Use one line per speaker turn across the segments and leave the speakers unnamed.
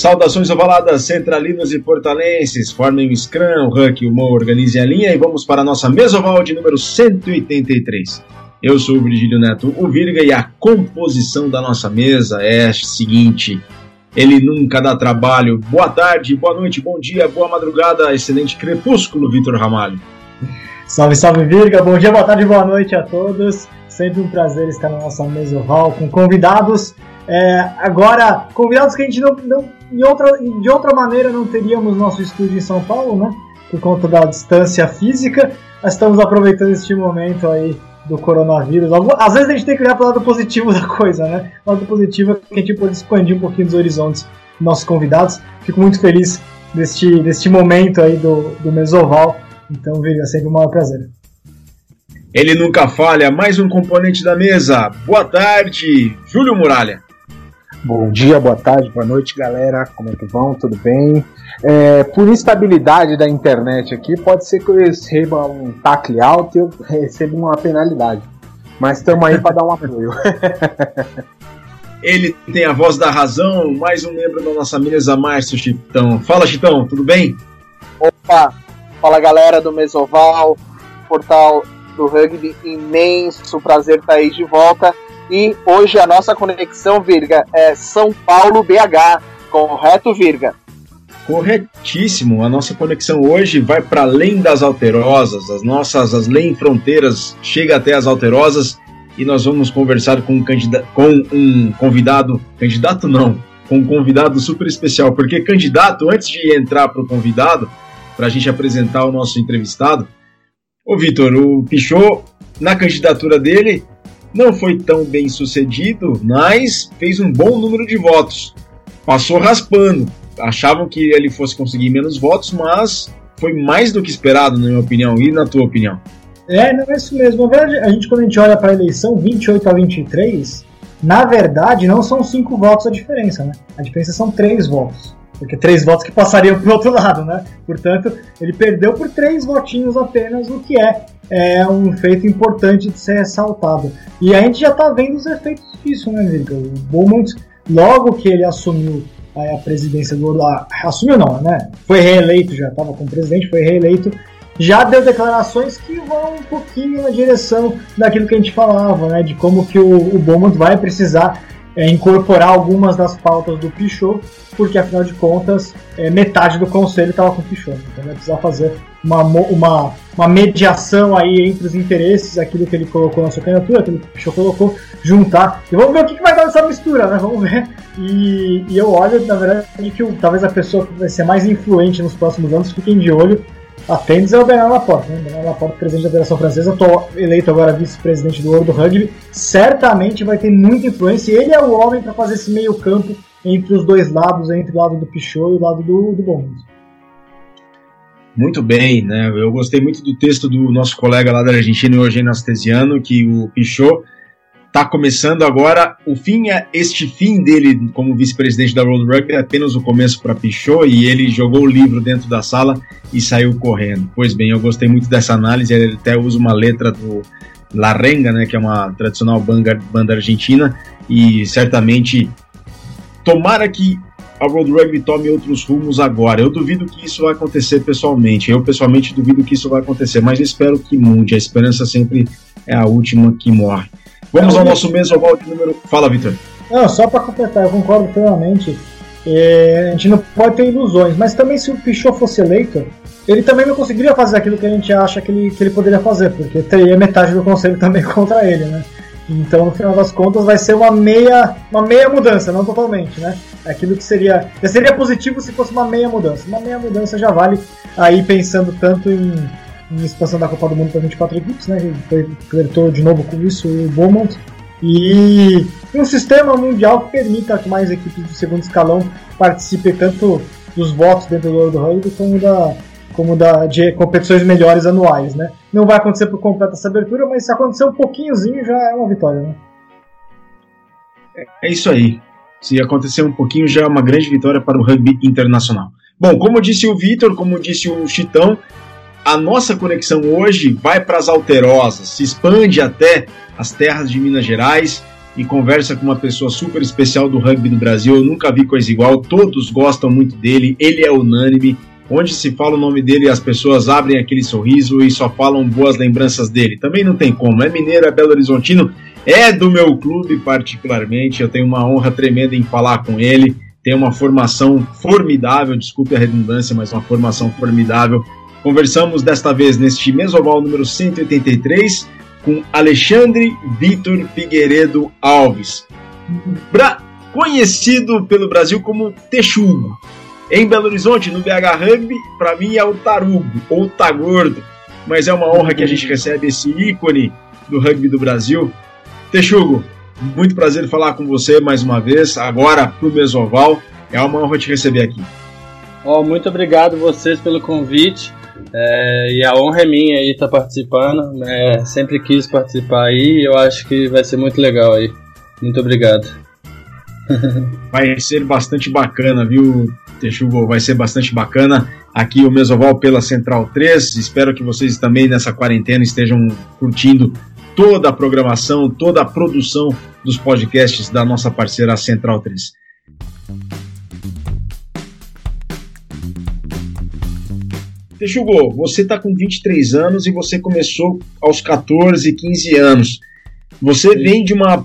Saudações ovaladas, centralinos e portalenses, formem o Scrum, o Huck o Mo organizem a linha e vamos para a nossa mesoval de número 183. Eu sou o Virgílio Neto, o Virga, e a composição da nossa mesa é a seguinte: ele nunca dá trabalho. Boa tarde, boa noite, bom dia, boa madrugada, excelente crepúsculo, Vitor Ramalho.
Salve, salve, Virga, bom dia, boa tarde, boa noite a todos. Sempre um prazer estar na nossa mesoval com convidados. É, agora, convidados que a gente não, não de, outra, de outra maneira não teríamos nosso estúdio em São Paulo, né? Por conta da distância física. Estamos aproveitando este momento aí do coronavírus. Às vezes a gente tem que olhar para o lado positivo da coisa, né? O lado positivo é que a gente pode expandir um pouquinho os horizontes dos nossos convidados. Fico muito feliz deste, deste momento aí do, do Mesoval. Então, Vira, é sempre um maior prazer.
Ele nunca falha, mais um componente da mesa. Boa tarde, Júlio Muralha.
Bom dia, boa tarde, boa noite, galera. Como é que vão? Tudo bem? É, por instabilidade da internet aqui, pode ser que eu receba um tacle alto e eu receba uma penalidade. Mas estamos aí para dar um apoio.
Ele tem a voz da razão, mais um membro da nossa mesa, Márcio Chitão. Fala, Chitão, tudo bem?
Opa, fala galera do Mesoval, portal do rugby imenso, prazer estar aí de volta. E hoje a nossa conexão, Virga, é São Paulo BH. Correto, Virga?
Corretíssimo. A nossa conexão hoje vai para além das alterosas, as nossas as além fronteiras chega até as alterosas e nós vamos conversar com um, com um convidado, candidato não, com um convidado super especial, porque candidato, antes de entrar para o convidado, para a gente apresentar o nosso entrevistado, o Vitor, o Pichot, na candidatura dele, não foi tão bem sucedido, mas fez um bom número de votos. Passou raspando. Achavam que ele fosse conseguir menos votos, mas foi mais do que esperado, na minha opinião. E na tua opinião?
É, não é isso mesmo. Na verdade, a gente, quando a gente olha para a eleição 28 a 23, na verdade, não são cinco votos a diferença, né? A diferença são três votos. Porque três votos que passariam para o outro lado, né? Portanto, ele perdeu por três votinhos apenas, o que é é um feito importante de ser ressaltado. E a gente já está vendo os efeitos disso, né, Vitor? O Beaumont, logo que ele assumiu a presidência do Orlando, assumiu não, né? Foi reeleito, já estava como presidente, foi reeleito, já deu declarações que vão um pouquinho na direção daquilo que a gente falava, né? De como que o, o Beaumont vai precisar é, incorporar algumas das pautas do Pichot, porque afinal de contas é, metade do conselho estava com o Pichot. Então vai precisar fazer uma, uma, uma mediação aí entre os interesses, aquilo que ele colocou na sua candidatura, aquilo que o Pichot colocou, juntar. E vamos ver o que, que vai dar nessa mistura, né? Vamos ver. E, e eu olho, na verdade, que talvez a pessoa que vai ser mais influente nos próximos anos, fiquem de olho Atendes é o Bernard Laporte, né? Bernard Laporte, presidente da Federação Francesa, eleito agora vice-presidente do World Rugby, certamente vai ter muita influência. Ele é o homem para fazer esse meio campo entre os dois lados, entre o lado do Pichot e o lado do, do.
Muito bem, né? Eu gostei muito do texto do nosso colega lá da Argentina, Eugênio Astesiano, que o Pichot está começando agora. O fim é este fim dele como vice-presidente da World Rugby é apenas o começo para Pichot e ele jogou o livro dentro da sala e saiu correndo. Pois bem, eu gostei muito dessa análise. Ele até usa uma letra do La Renga, né, que é uma tradicional banda, banda argentina e certamente tomara que a World Rugby tome outros rumos agora. Eu duvido que isso vai acontecer pessoalmente. Eu pessoalmente duvido que isso vai acontecer, mas espero que mude. A esperança sempre é a última que morre. Vamos ao nosso mesoval de número. Fala, Vitor.
Não, só para completar, eu concordo plenamente. É, a gente não pode ter ilusões, mas também se o Pichot fosse eleito, ele também não conseguiria fazer aquilo que a gente acha que ele, que ele poderia fazer, porque teria metade do conselho também contra ele, né? Então, no final das contas, vai ser uma meia, uma meia mudança, não totalmente, né? Aquilo que seria, seria positivo se fosse uma meia mudança. Uma meia mudança já vale aí pensando tanto em em expansão da Copa do Mundo para 24 equipes, né? Foi flertou de novo com isso o Beaumont. E um sistema mundial que permita que mais equipes do segundo escalão participem tanto dos votos dentro do do Rugby como da como da de competições melhores anuais, né? Não vai acontecer por completa essa abertura, mas se acontecer um pouquinhozinho já é uma vitória, né?
É isso aí. Se acontecer um pouquinho já é uma grande vitória para o rugby internacional. Bom, como disse o Vitor, como disse o Chitão, a nossa conexão hoje vai para as Alterosas, se expande até as terras de Minas Gerais e conversa com uma pessoa super especial do rugby do Brasil. Eu nunca vi coisa igual, todos gostam muito dele, ele é unânime. Onde se fala o nome dele, as pessoas abrem aquele sorriso e só falam boas lembranças dele. Também não tem como, é mineiro, é Belo Horizontino, é do meu clube particularmente. Eu tenho uma honra tremenda em falar com ele. Tem uma formação formidável, desculpe a redundância, mas uma formação formidável. Conversamos desta vez neste mesoval número 183 com Alexandre Vitor Figueiredo Alves, Bra conhecido pelo Brasil como Texugo. Em Belo Horizonte, no BH Rugby, para mim é o Tarugo ou Tagordo, mas é uma honra que a gente recebe esse ícone do rugby do Brasil. Texugo, muito prazer falar com você mais uma vez, agora pro Mesoval. É uma honra te receber aqui.
Oh, muito obrigado vocês pelo convite. É, e a honra é minha aí estar tá participando. É, sempre quis participar aí e eu acho que vai ser muito legal aí. Muito obrigado.
Vai ser bastante bacana, viu, Texugo? Vai ser bastante bacana. Aqui o Mesoval pela Central 3. Espero que vocês também nessa quarentena estejam curtindo toda a programação, toda a produção dos podcasts da nossa parceira Central 3. Texugo, você está com 23 anos e você começou aos 14, 15 anos. Você vem de uma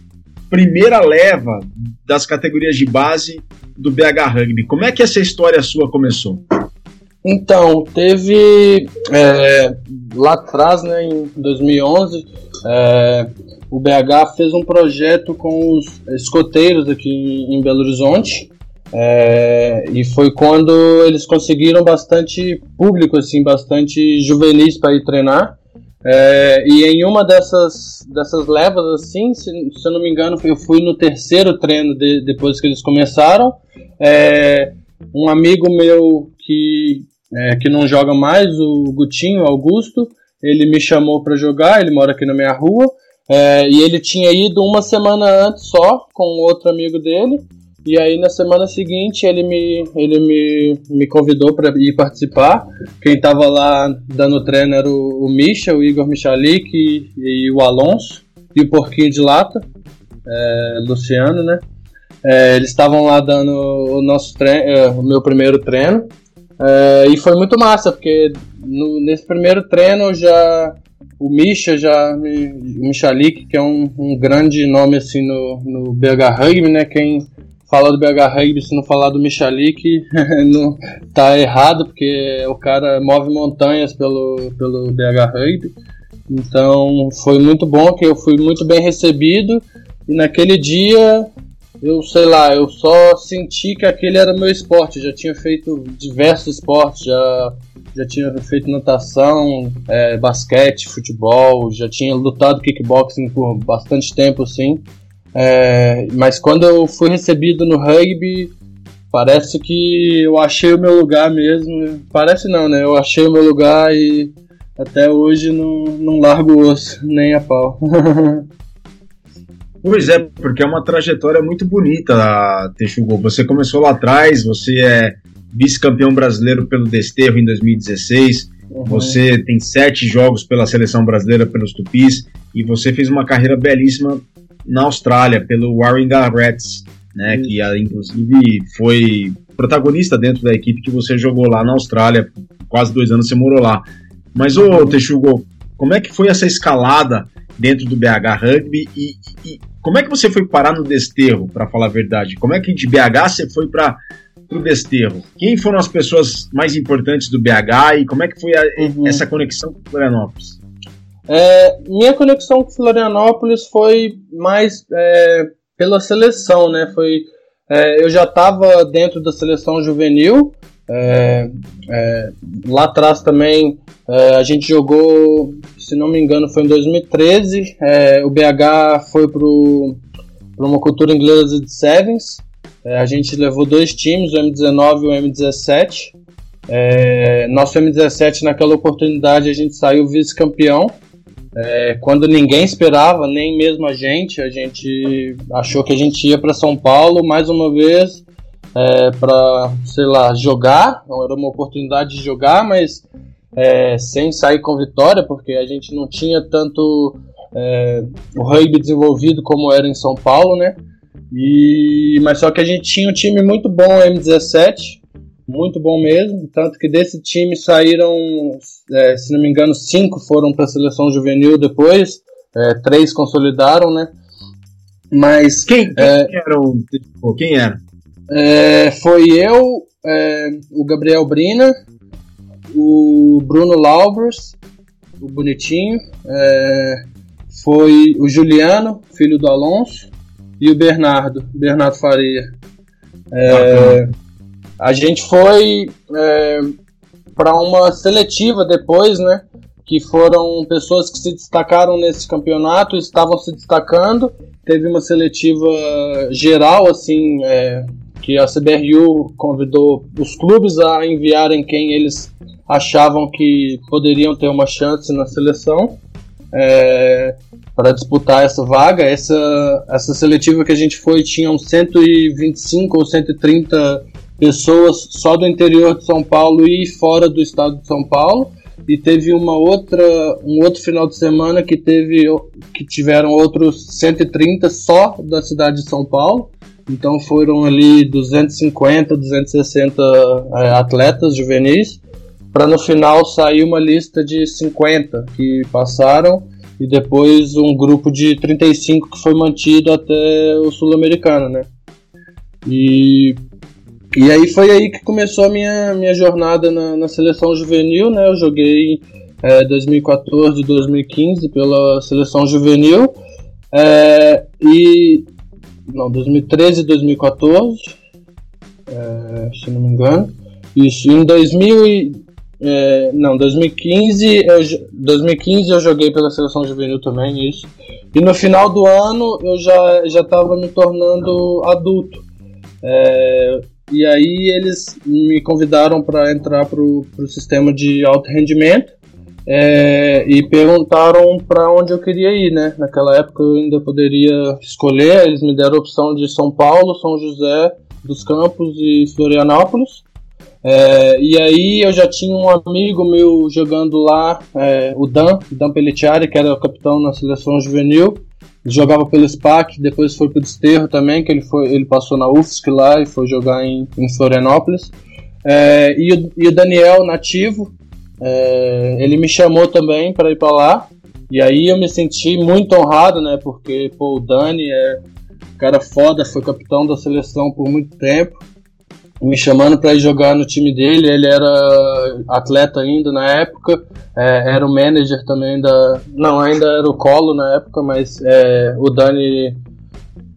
primeira leva das categorias de base do BH Rugby. Como é que essa história sua começou?
Então, teve é, lá atrás, né, em 2011, é, o BH fez um projeto com os escoteiros aqui em Belo Horizonte é, e foi quando eles conseguiram bastante público, assim, bastante juvenis para ir treinar. É, e em uma dessas, dessas levas, assim, se, se eu não me engano, eu fui no terceiro treino de, depois que eles começaram. É, um amigo meu que, é, que não joga mais, o Gutinho Augusto, ele me chamou para jogar, ele mora aqui na minha rua. É, e ele tinha ido uma semana antes só com outro amigo dele. E aí na semana seguinte ele me, ele me, me convidou para ir participar. Quem estava lá dando treino era o, o Misha, o Igor Michalik e, e, o Alonso e o Porquinho de Lata, é, Luciano, né? É, eles estavam lá dando o nosso treino, é, o meu primeiro treino. É, e foi muito massa, porque no, nesse primeiro treino já o Misha já o Michalik, que é um, um grande nome assim no, no BH Rugby, né? Quem falar do BH Rugby se não falar do Michalik não tá errado, porque o cara move montanhas pelo, pelo BH Rugby. Então foi muito bom que eu fui muito bem recebido e naquele dia eu sei lá, eu só senti que aquele era meu esporte. Já tinha feito diversos esportes, já, já tinha feito natação, é, basquete, futebol, já tinha lutado kickboxing por bastante tempo assim. É, mas quando eu fui recebido no rugby, parece que eu achei o meu lugar mesmo. Parece não, né? Eu achei o meu lugar e até hoje não, não largo o osso, nem a pau.
Pois é, porque é uma trajetória muito bonita, Texugo. Você começou lá atrás, você é vice-campeão brasileiro pelo Desterro em 2016, uhum. você tem sete jogos pela seleção brasileira pelos Tupis, e você fez uma carreira belíssima na Austrália, pelo Warringah Rats, né, que ah, inclusive foi protagonista dentro da equipe que você jogou lá na Austrália, quase dois anos você morou lá. Mas, ô Texugo, como é que foi essa escalada dentro do BH Rugby e, e como é que você foi parar no Desterro, para falar a verdade? Como é que de BH você foi para o Desterro? Quem foram as pessoas mais importantes do BH e como é que foi a, uhum. essa conexão com Florianópolis?
É, minha conexão com Florianópolis foi mais é, pela seleção, né? Foi, é, eu já estava dentro da seleção juvenil. É, é, lá atrás também é, a gente jogou, se não me engano, foi em 2013. o BH foi para uma cultura inglesa de Sevens. a gente levou dois times, o M19 e o M17. nosso M17 naquela oportunidade a gente saiu vice-campeão é, quando ninguém esperava, nem mesmo a gente, a gente achou que a gente ia para São Paulo mais uma vez é, para, sei lá, jogar. Não era uma oportunidade de jogar, mas é, sem sair com vitória, porque a gente não tinha tanto é, o rugby desenvolvido como era em São Paulo, né? E, mas só que a gente tinha um time muito bom, M17, muito bom mesmo, tanto que desse time saíram, é, se não me engano, cinco foram para a seleção juvenil depois, é, três consolidaram, né? Mas
quem, quem é, era o quem era?
É, foi eu, é, o Gabriel Brina, o Bruno Laubers, o bonitinho, é, foi o Juliano, filho do Alonso, e o Bernardo, Bernardo Faria. É, a gente foi é, para uma seletiva depois, né? Que foram pessoas que se destacaram nesse campeonato, estavam se destacando. Teve uma seletiva geral, assim, é, que a CBRU convidou os clubes a enviarem quem eles achavam que poderiam ter uma chance na seleção é, para disputar essa vaga. Essa, essa seletiva que a gente foi tinham 125 ou 130 pessoas só do interior de São Paulo e fora do estado de São Paulo. E teve uma outra, um outro final de semana que teve que tiveram outros 130 só da cidade de São Paulo. Então foram ali 250, 260 é, atletas juvenis para no final sair uma lista de 50 que passaram e depois um grupo de 35 que foi mantido até o sul-americano, né? E, e aí foi aí que começou a minha, minha jornada na, na seleção juvenil, né? Eu joguei é, 2014 e 2015 pela seleção juvenil é, e não 2013 e 2014 é, se não me engano isso em 2000 é, não, 2015 eu, 2015 eu joguei pela seleção juvenil também, isso. E no final do ano eu já já estava me tornando adulto. É, e aí eles me convidaram para entrar para o sistema de alto rendimento é, e perguntaram para onde eu queria ir, né? Naquela época eu ainda poderia escolher. Eles me deram a opção de São Paulo, São José dos Campos e Florianópolis. É, e aí eu já tinha um amigo meu jogando lá, é, o Dan, Dan Pelletiari, que era o capitão na seleção juvenil. Jogava pelo SPAC, depois foi pro Desterro também, que ele, foi, ele passou na UFSC lá e foi jogar em, em Florianópolis. É, e, o, e, o, Daniel, nativo, é, ele me chamou também para ir para lá. E aí eu me senti muito honrado, né? Porque pô, o Dani é cara foda, foi capitão da seleção por muito tempo me chamando para ir jogar no time dele. Ele era atleta ainda na época, é, era o manager também da. Não, ainda era o Colo na época, mas é, o Dani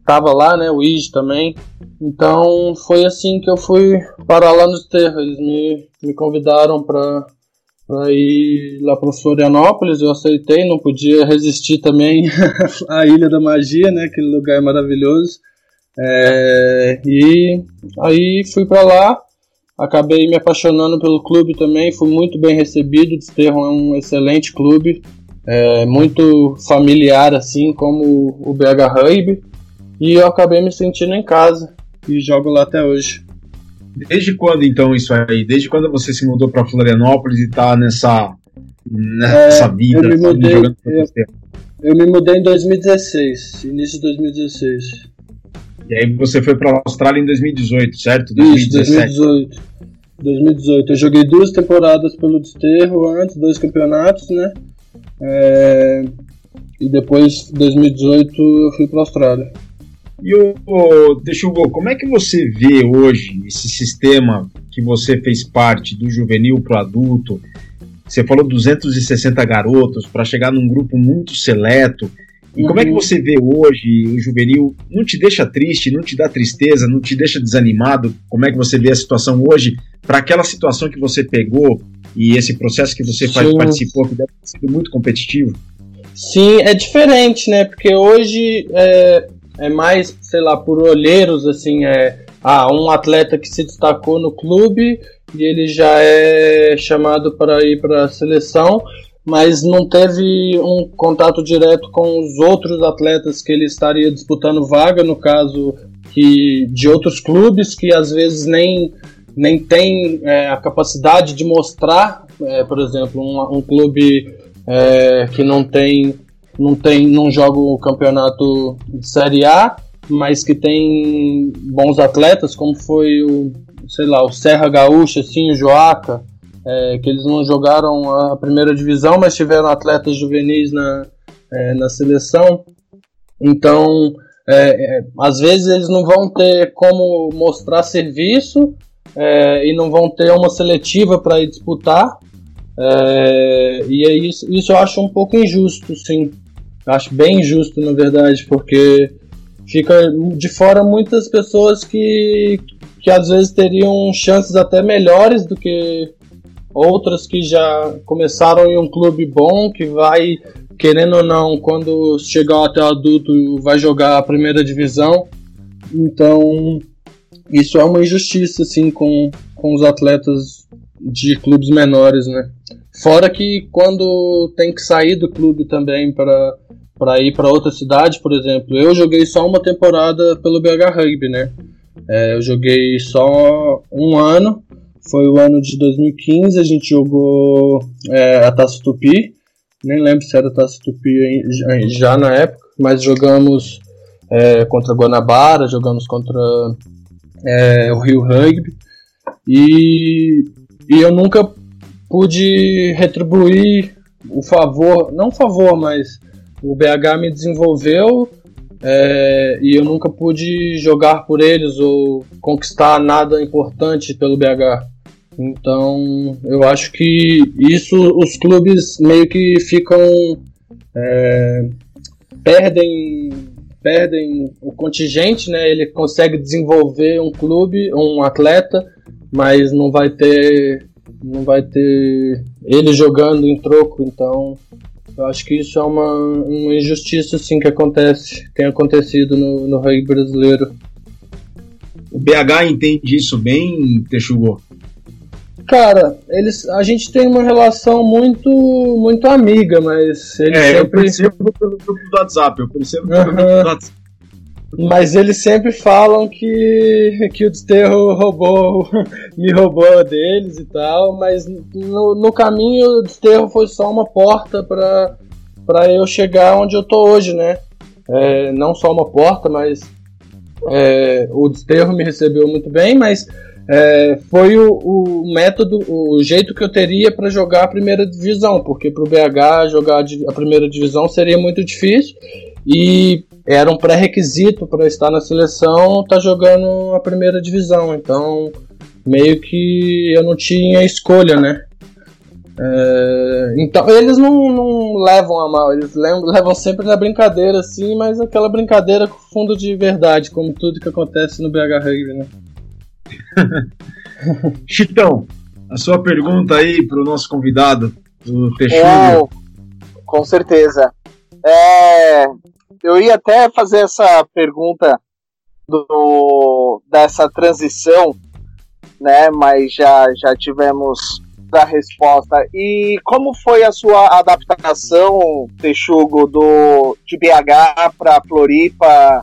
tava lá, né? O Ige também. Então foi assim que eu fui parar lá no Terra. Eles me, me convidaram para para ir lá para Florianópolis, eu aceitei, não podia resistir também à Ilha da Magia, né? Aquele lugar maravilhoso. É, e aí fui para lá, acabei me apaixonando pelo clube também, fui muito bem recebido. O Desterro é um excelente clube, é, muito familiar assim como o BH Rugby, e eu acabei me sentindo em casa e jogo lá até hoje.
Desde quando então isso aí? Desde quando você se mudou para Florianópolis e está nessa nessa é, vida
eu me mudei, jogando eu, eu me mudei em 2016, início de 2016.
E aí você foi para a Austrália em 2018, certo?
2017. Isso, 2018. 2018. Eu joguei duas temporadas pelo Desterro antes, dois campeonatos, né? É... E depois, 2018, eu fui para a Austrália.
E o, deixa eu ver, como é que você vê hoje esse sistema que você fez parte do juvenil para o adulto? Você falou 260 garotos para chegar num grupo muito seleto. E como é que uhum. você vê hoje o juvenil? Não te deixa triste, não te dá tristeza, não te deixa desanimado? Como é que você vê a situação hoje para aquela situação que você pegou e esse processo que você faz, participou, que deve ter sido muito competitivo?
Sim, é diferente, né? Porque hoje é, é mais, sei lá, por olheiros, assim, é ah, um atleta que se destacou no clube e ele já é chamado para ir para a seleção mas não teve um contato direto com os outros atletas que ele estaria disputando vaga, no caso que de outros clubes que às vezes nem, nem tem é, a capacidade de mostrar, é, por exemplo, um, um clube é, que não tem não tem, não joga o campeonato de Série A, mas que tem bons atletas, como foi o, sei lá, o Serra Gaúcha, assim, o Joaca, é, que eles não jogaram a primeira divisão, mas tiveram atletas juvenis na, é, na seleção. Então, é, é às vezes eles não vão ter como mostrar serviço é, e não vão ter uma seletiva para ir disputar. É, e é isso, isso eu acho um pouco injusto, sim. Acho bem injusto, na verdade, porque fica de fora muitas pessoas que, que às vezes teriam chances até melhores do que outras que já começaram em um clube bom, que vai, querendo ou não, quando chegar até adulto, vai jogar a primeira divisão. Então, isso é uma injustiça, assim, com, com os atletas de clubes menores, né? Fora que quando tem que sair do clube também para para ir para outra cidade, por exemplo. Eu joguei só uma temporada pelo BH Rugby, né? É, eu joguei só um ano, foi o ano de 2015, a gente jogou é, a Taça Tupi, nem lembro se era a Taça Tupi já na época, mas jogamos é, contra Guanabara, jogamos contra é, o Rio Rugby, e, e eu nunca pude retribuir o favor, não favor, mas o BH me desenvolveu é, e eu nunca pude jogar por eles ou conquistar nada importante pelo BH. Então eu acho que isso os clubes meio que ficam é, perdem perdem o contingente, né? Ele consegue desenvolver um clube, um atleta, mas não vai ter não vai ter ele jogando em troco, então eu acho que isso é uma, uma injustiça assim, que acontece, tem acontecido no, no rugby brasileiro.
O BH entende isso bem, Texugo?
Cara, eles, a gente tem uma relação muito muito amiga, mas eles
é,
sempre...
eu percebo pelo grupo do WhatsApp, eu percebo pelo uhum. grupo do WhatsApp.
Mas eles sempre falam que, que o Desterro roubou, me roubou deles e tal, mas no, no caminho o Desterro foi só uma porta para eu chegar onde eu tô hoje, né? É, não só uma porta, mas é, o Desterro me recebeu muito bem, mas é, foi o, o, método, o jeito que eu teria para jogar a primeira divisão, porque para o BH jogar a primeira divisão seria muito difícil e era um pré-requisito para estar na seleção estar tá jogando a primeira divisão. Então, meio que eu não tinha escolha, né? É, então, eles não, não, levam a mal, eles levam, sempre na brincadeira, assim, mas aquela brincadeira com fundo de verdade, como tudo que acontece no BH Rugby, né?
Chitão, a sua pergunta aí para o nosso convidado, o
Teixeira. com certeza. É, eu ia até fazer essa pergunta do, dessa transição, né? Mas já, já tivemos a resposta. E como foi a sua adaptação, Texugo, do, de BH para Floripa?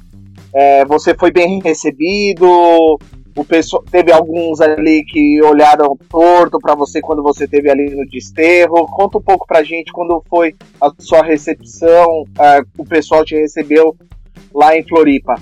É, você foi bem recebido? O pessoal teve alguns ali que olharam torto para você quando você teve ali no desterro. Conta um pouco pra gente quando foi a sua recepção, uh, o pessoal te recebeu lá em Floripa.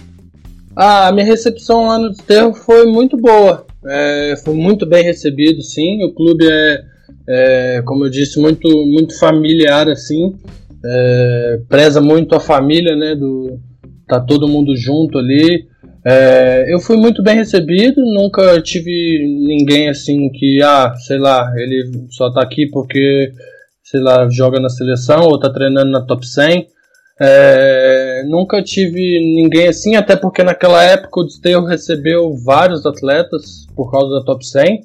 Ah, a minha recepção lá no desterro foi muito boa. É, foi muito bem recebido, sim. O clube é, é como eu disse, muito, muito familiar, assim. É, preza muito a família, né? Do, tá todo mundo junto ali. É, eu fui muito bem recebido, nunca tive ninguém assim que, ah, sei lá, ele só tá aqui porque, sei lá, joga na seleção ou tá treinando na top 100. É, nunca tive ninguém assim, até porque naquela época o Desterro recebeu vários atletas por causa da top 100.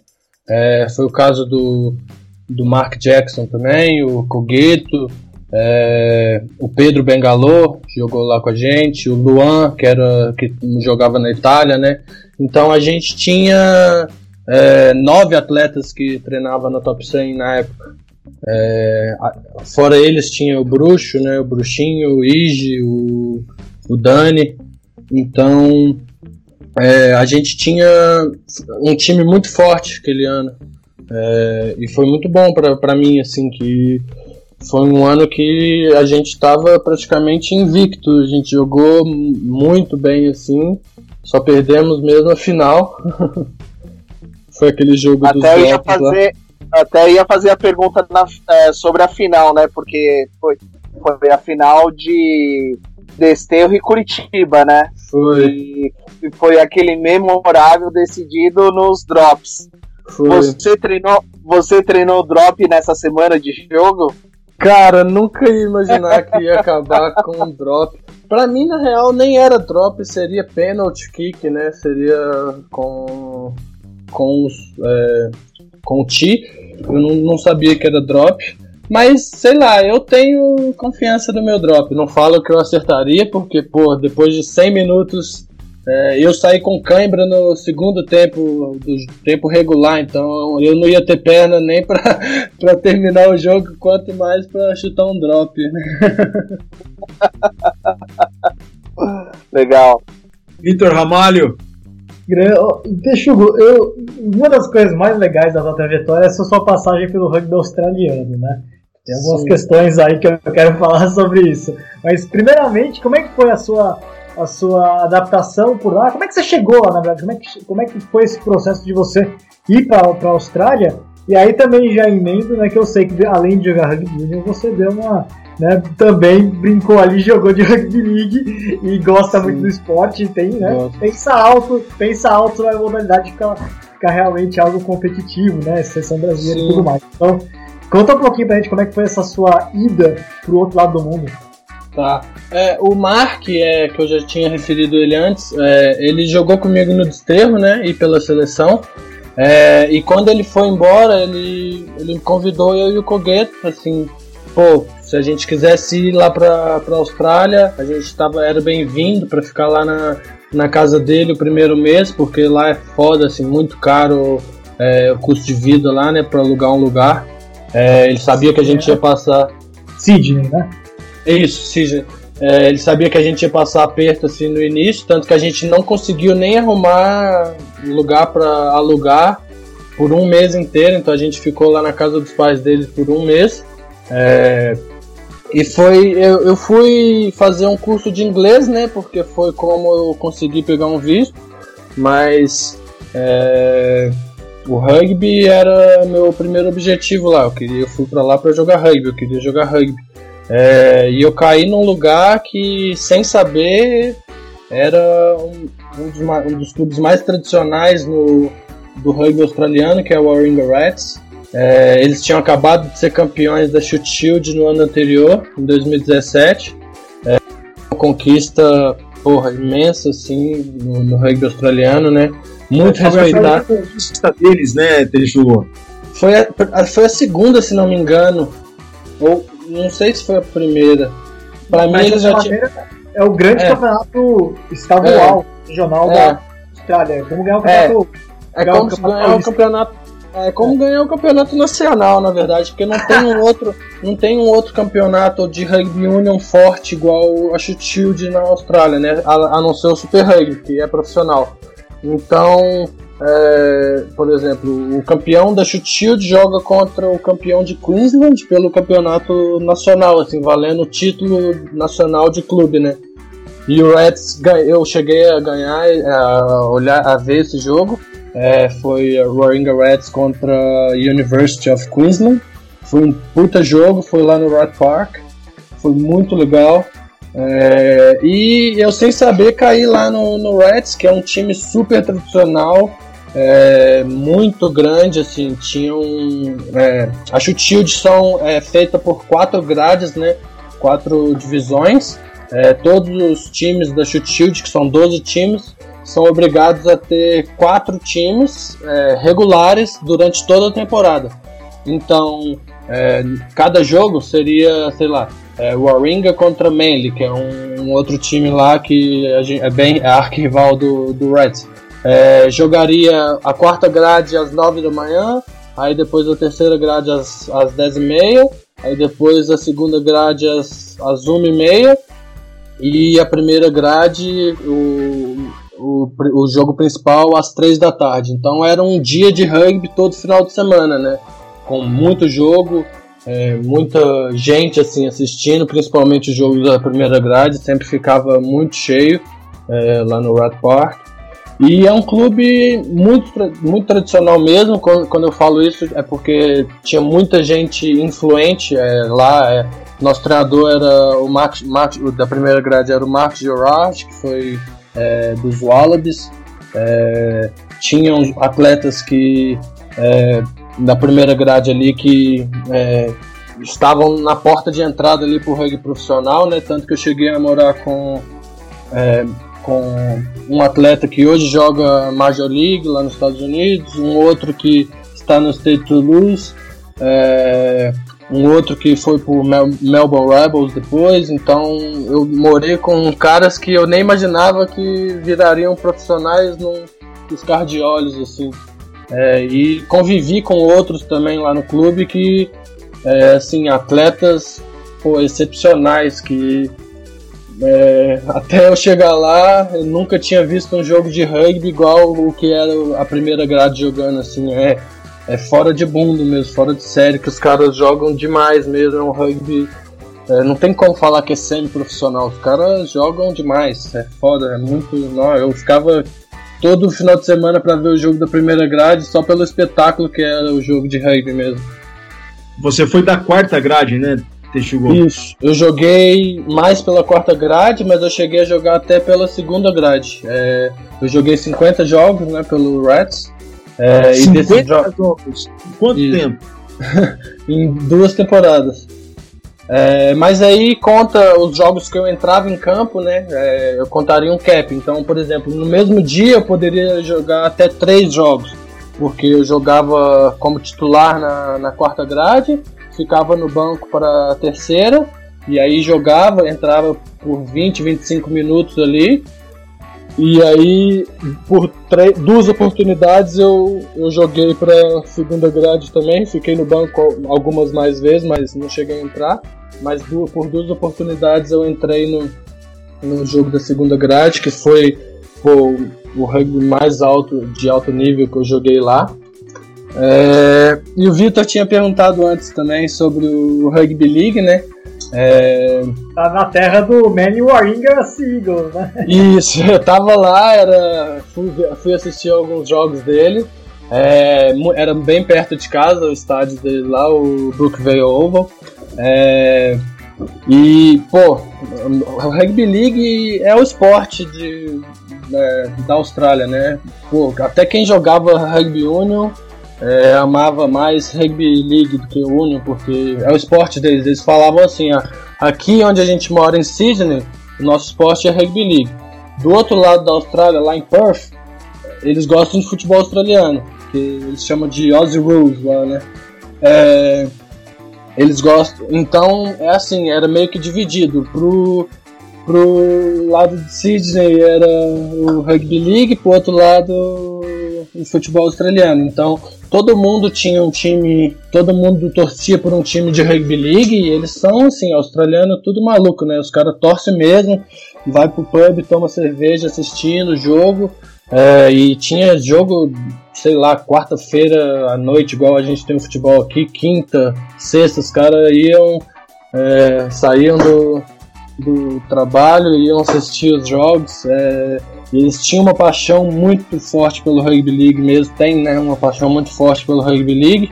É, foi o caso do, do Mark Jackson também, o Cogueto, é, o Pedro Bengalô jogou lá com a gente, o Luan, que, era, que jogava na Itália, né? Então a gente tinha é, nove atletas que treinavam na top 100 na época. É, fora eles tinha o Bruxo, né? O Bruxinho, o Ige, o, o Dani. Então é, a gente tinha um time muito forte aquele ano. É, e foi muito bom para mim, assim, que foi um ano que a gente estava praticamente invicto. A gente jogou muito bem assim. Só perdemos mesmo a final. foi aquele jogo
até
dos
ia fazer, lá. Até ia fazer a pergunta na, é, sobre a final, né? Porque foi, foi a final de Desterro e Curitiba, né?
Foi.
E, e foi aquele memorável decidido nos drops. Foi. Você treinou, você treinou drop nessa semana de jogo?
Cara, nunca ia imaginar que ia acabar com um drop. Pra mim, na real, nem era drop, seria penalty kick, né? Seria com. com os. É, com o T. Eu não, não sabia que era drop. Mas, sei lá, eu tenho confiança no meu drop. Não falo que eu acertaria, porque, pô, depois de 100 minutos é, eu saí com cãibra no segundo tempo, do tempo regular, então eu não ia ter perna nem para terminar o jogo, quanto mais para chutar um drop.
Legal.
Vitor Ramalho.
Texugo, eu, uma das coisas mais legais da sua trajetória é a sua passagem pelo rugby australiano, né? Tem algumas Sim. questões aí que eu quero falar sobre isso. Mas, primeiramente, como é que foi a sua a sua adaptação por lá. Como é que você chegou lá, na verdade? Como é que, como é que foi esse processo de você ir para a Austrália? E aí também já emendo, né, que eu sei que além de jogar Rugby Union, você deu uma, né, também brincou ali, jogou de Rugby League e gosta Sim. muito do esporte, tem, né, pensa alto, pensa alto na modalidade ficar, ficar realmente algo competitivo, né, seleção brasileira Sim. e tudo mais. Então, conta um pouquinho pra gente como é que foi essa sua ida pro outro lado do mundo.
Tá. É, o Mark, é, que eu já tinha referido ele antes, é, ele jogou comigo no desterro, né? E pela seleção. É, e quando ele foi embora, ele, ele me convidou eu e o Kogueto, assim, pô, se a gente quisesse ir lá pra, pra Austrália, a gente tava, era bem-vindo para ficar lá na, na casa dele o primeiro mês, porque lá é foda, assim, muito caro é, o custo de vida lá, né, pra alugar um lugar. É, ele sabia que a gente ia passar.
Sydney, né?
Isso, sim. É, ele sabia que a gente ia passar aperto assim no início, tanto que a gente não conseguiu nem arrumar lugar para alugar por um mês inteiro, então a gente ficou lá na casa dos pais deles por um mês. É, e foi, eu, eu fui fazer um curso de inglês, né? Porque foi como eu consegui pegar um visto, mas é, o rugby era meu primeiro objetivo lá. Eu queria, eu fui para lá para jogar rugby, eu queria jogar rugby. É, e eu caí num lugar que, sem saber, era um, um, dos, um dos, clubes mais tradicionais no, do rugby australiano, que é o Warringah Rats. É, eles tinham acabado de ser campeões da Shoot Shield no ano anterior, em 2017. É, uma conquista porra, imensa assim, no, no rugby australiano, né? Muito respeitado. Foi a
conquista deles, né?
Foi a, foi a segunda, se não me engano. Ou não sei se foi a primeira. Pra Mas mim, eles já tinham.
É o grande é. campeonato estadual, é. regional é. da Austrália. Como ganhar o campeonato.
É, é como ganhar o campeonato. É como ganhar o campeonato nacional, na verdade, porque não tem um outro, não tem um outro campeonato de rugby union forte igual a Shoot Shield na Austrália, né? A, a não ser o Super Rugby, que é profissional. Então, é, por exemplo, o campeão da Shield joga contra o campeão de Queensland pelo campeonato nacional, assim, valendo o título nacional de clube, né? E o Reds, eu cheguei a ganhar, a olhar, a ver esse jogo. É, foi o Warringah Reds contra a University of Queensland. Foi um puta jogo, foi lá no Rat Park. Foi muito legal. É, e eu sem saber caí lá no, no Reds, que é um time super tradicional, é, muito grande, assim, tinham. É, a Shield são é, feita por quatro grades, né? Quatro divisões. É, todos os times da Shield, que são 12 times, são obrigados a ter quatro times é, regulares durante toda a temporada. Então, é, cada jogo seria, sei lá, é, contra Manly, que é um, um, outro time lá que é bem é do, do Reds. É, jogaria a quarta grade às 9 da manhã, aí depois a terceira grade às, às 10 e meia, aí depois a segunda grade às, às 1 e meia, e a primeira grade, o, o, o jogo principal às 3 da tarde. Então era um dia de rugby todo final de semana, né? Com muito jogo, é, muita gente assim assistindo, principalmente os jogos da primeira grade, sempre ficava muito cheio é, lá no Rat Park. E é um clube muito, muito tradicional mesmo. Quando, quando eu falo isso é porque tinha muita gente influente é, lá. É, nosso treinador era o Max, Max, da primeira grade era o Marcos Gerard, que foi é, dos Wallabies. É, tinham atletas que é, da primeira grade ali que é, estavam na porta de entrada ali pro rugby profissional, né? Tanto que eu cheguei a morar com é, com um atleta que hoje joga Major League lá nos Estados Unidos, um outro que está no State Toulouse, é, um outro que foi por Mel Melbourne Rebels depois. Então eu morei com caras que eu nem imaginava que virariam profissionais num piscar de olhos assim. É, e convivi com outros também lá no clube que é, assim atletas pô, excepcionais que é, até eu chegar lá, eu nunca tinha visto um jogo de rugby igual o que era a primeira grade jogando, assim, é, é fora de mundo mesmo, fora de série, que os caras jogam demais mesmo, é um rugby. É, não tem como falar que é semi-profissional, os caras jogam demais, é foda, é muito. Não, eu ficava todo final de semana para ver o jogo da primeira grade só pelo espetáculo que era o jogo de rugby mesmo.
Você foi da quarta grade, né?
Texugou. Isso. Eu joguei mais pela quarta grade, mas eu cheguei a jogar até pela segunda grade. É, eu joguei 50 jogos né, pelo Rats.
É, 50 e jogos? Quanto e... tempo?
em duas temporadas. É, mas aí conta os jogos que eu entrava em campo, né? É, eu contaria um cap. Então, por exemplo, no mesmo dia eu poderia jogar até três jogos, porque eu jogava como titular na, na quarta grade ficava no banco para a terceira e aí jogava, entrava por 20, 25 minutos ali. E aí, por duas oportunidades, eu, eu joguei para segunda grade também. Fiquei no banco algumas mais vezes, mas não cheguei a entrar. Mas por duas oportunidades eu entrei no, no jogo da segunda grade, que foi pô, o rugby mais alto, de alto nível que eu joguei lá. É, e o Vitor tinha perguntado antes também sobre o Rugby League, né?
É... Tá na terra do Manny Waringa Seagull, né?
Isso, eu tava lá, era, fui, fui assistir alguns jogos dele. É, era bem perto de casa, o estádio dele lá, o Brookvale Oval. É, e, pô, o Rugby League é o esporte de, é, da Austrália, né? Pô, até quem jogava Rugby Union é, amava mais Rugby League do que o Union, porque é o esporte deles. Eles falavam assim: ó, aqui onde a gente mora em Sydney, o nosso esporte é Rugby League. Do outro lado da Austrália, lá em Perth, eles gostam de futebol australiano, que eles chamam de Aussie Rules lá, né? É, eles gostam. Então, é assim, era meio que dividido. Pro, pro lado de Sydney era o Rugby League, pro outro lado futebol australiano. Então, todo mundo tinha um time, todo mundo torcia por um time de rugby league e eles são assim, australiano tudo maluco, né? Os caras torcem mesmo, vai pro pub, toma cerveja assistindo o jogo. É, e tinha jogo, sei lá, quarta-feira à noite, igual a gente tem o futebol aqui, quinta, sexta, os caras iam, é, saíam do, do trabalho, iam assistir os jogos. É, eles tinham uma paixão muito forte pelo Rugby League mesmo, tem né, uma paixão muito forte pelo Rugby League.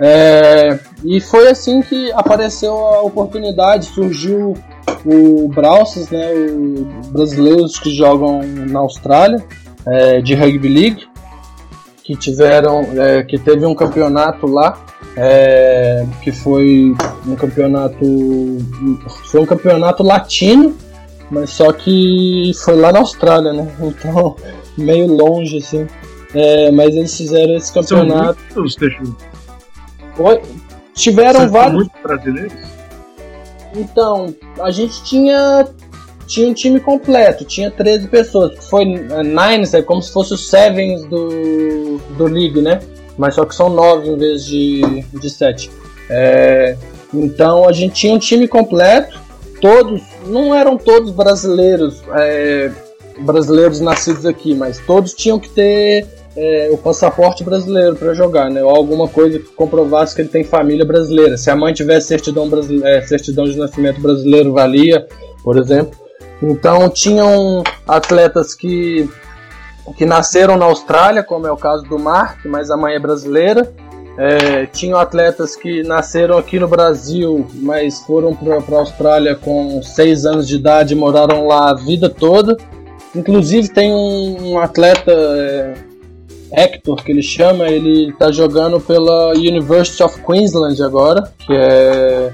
É, e foi assim que apareceu a oportunidade, surgiu o Browses, né, os brasileiros que jogam na Austrália, é, de Rugby League, que tiveram, é, que teve um campeonato lá, é, que foi um campeonato, foi um campeonato latino, mas só que foi lá na Austrália, né? Então, meio longe, assim. É, mas eles fizeram esse campeonato.
São muitos,
Oi? Tiveram São vários.
Muitos brasileiros?
Então, a gente tinha tinha um time completo, tinha 13 pessoas. Foi uh, Nines, é como se fosse os Sevens do, do League, né? Mas só que são 9 em vez de, de 7. É, então a gente tinha um time completo todos, não eram todos brasileiros, é, brasileiros nascidos aqui, mas todos tinham que ter é, o passaporte brasileiro para jogar, né? Ou alguma coisa que comprovasse que ele tem família brasileira. Se a mãe tivesse certidão, é, certidão de nascimento brasileiro, valia, por exemplo. Então tinham atletas que, que nasceram na Austrália, como é o caso do Mark, mas a mãe é brasileira. É, tinham atletas que nasceram aqui no Brasil, mas foram para a Austrália com 6 anos de idade e moraram lá a vida toda. Inclusive tem um, atleta, é, Hector, que ele chama, ele está jogando pela University of Queensland agora, que é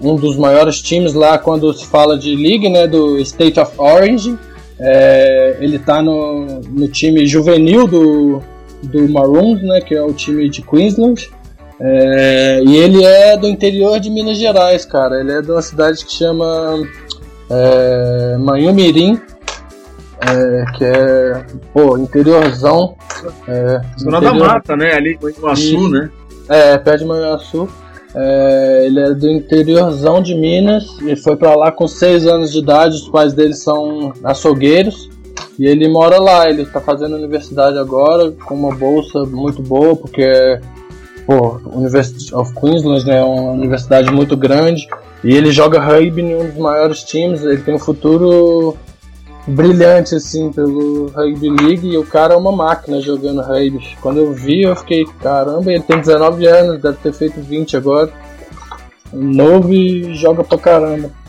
um dos maiores times lá quando se fala de league, né, do State of Orange. É, ele está no, no time juvenil do, do Maroons, né, que é o time de Queensland. É, e ele é do interior de Minas Gerais, cara. Ele é de uma cidade que chama é, Manhumirim, é, que é, pô, interiorzão.
É, Zona interior... da Mata, né? Ali em Manhuaçu, né?
É, perto de Manhuaçu. É, ele é do interiorzão de Minas e foi para lá com 6 anos de idade. Os pais dele são açougueiros e ele mora lá. Ele está fazendo universidade agora com uma bolsa muito boa, porque pô, University of Queensland né, é uma universidade muito grande e ele joga rugby em um dos maiores times. Ele tem um futuro brilhante assim pelo Rugby League e o cara é uma máquina jogando rugby. Quando eu vi, eu fiquei, caramba, ele tem 19 anos, deve ter feito 20 agora. Novo e joga pra caramba.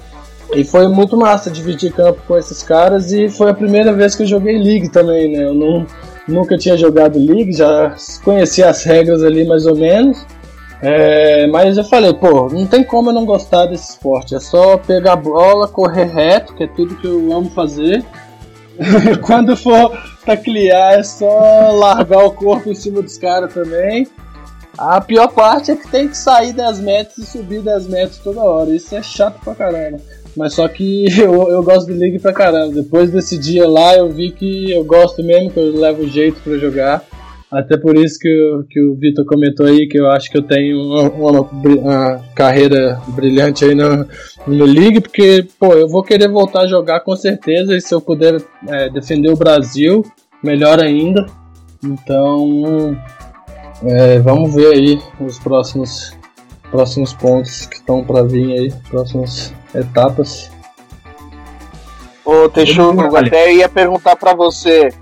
E foi muito massa dividir campo com esses caras e foi a primeira vez que eu joguei League também, né? Eu não, nunca tinha jogado League, já conhecia as regras ali mais ou menos. É, mas eu falei, pô, não tem como eu não gostar desse esporte. É só pegar a bola, correr reto, que é tudo que eu amo fazer. Quando for taclear, é só largar o corpo em cima dos caras também. A pior parte é que tem que sair das metas e subir das metas toda hora. Isso é chato pra caramba. Mas só que eu, eu gosto de League pra caramba. Depois desse dia lá, eu vi que eu gosto mesmo, que eu levo jeito pra jogar. Até por isso que, o, que o Vitor comentou aí, que eu acho que eu tenho uma, uma, uma carreira brilhante aí no, no League, porque, pô, eu vou querer voltar a jogar com certeza, e se eu puder é, defender o Brasil, melhor ainda. Então, é, vamos ver aí os próximos, próximos pontos que estão para vir aí, próximas etapas.
Ô, Texugo, até ia perguntar para você,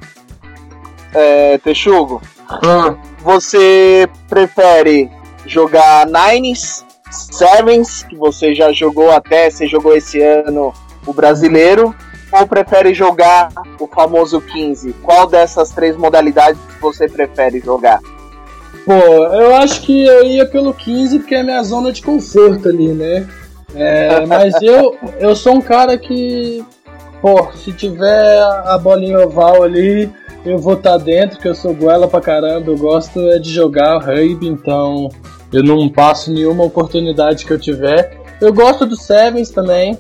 é, Texugo, Hum. Você prefere jogar Nines, Sevens, que você já jogou até, você jogou esse ano o brasileiro, ou prefere jogar o famoso 15? Qual dessas três modalidades você prefere jogar?
Pô, eu acho que eu ia pelo 15 porque é a minha zona de conforto ali, né? É, mas eu, eu sou um cara que, pô, se tiver a bolinha oval ali, eu vou estar tá dentro, que eu sou goela pra caramba, eu gosto é de jogar rugby, então eu não passo nenhuma oportunidade que eu tiver. Eu gosto do Sevens também,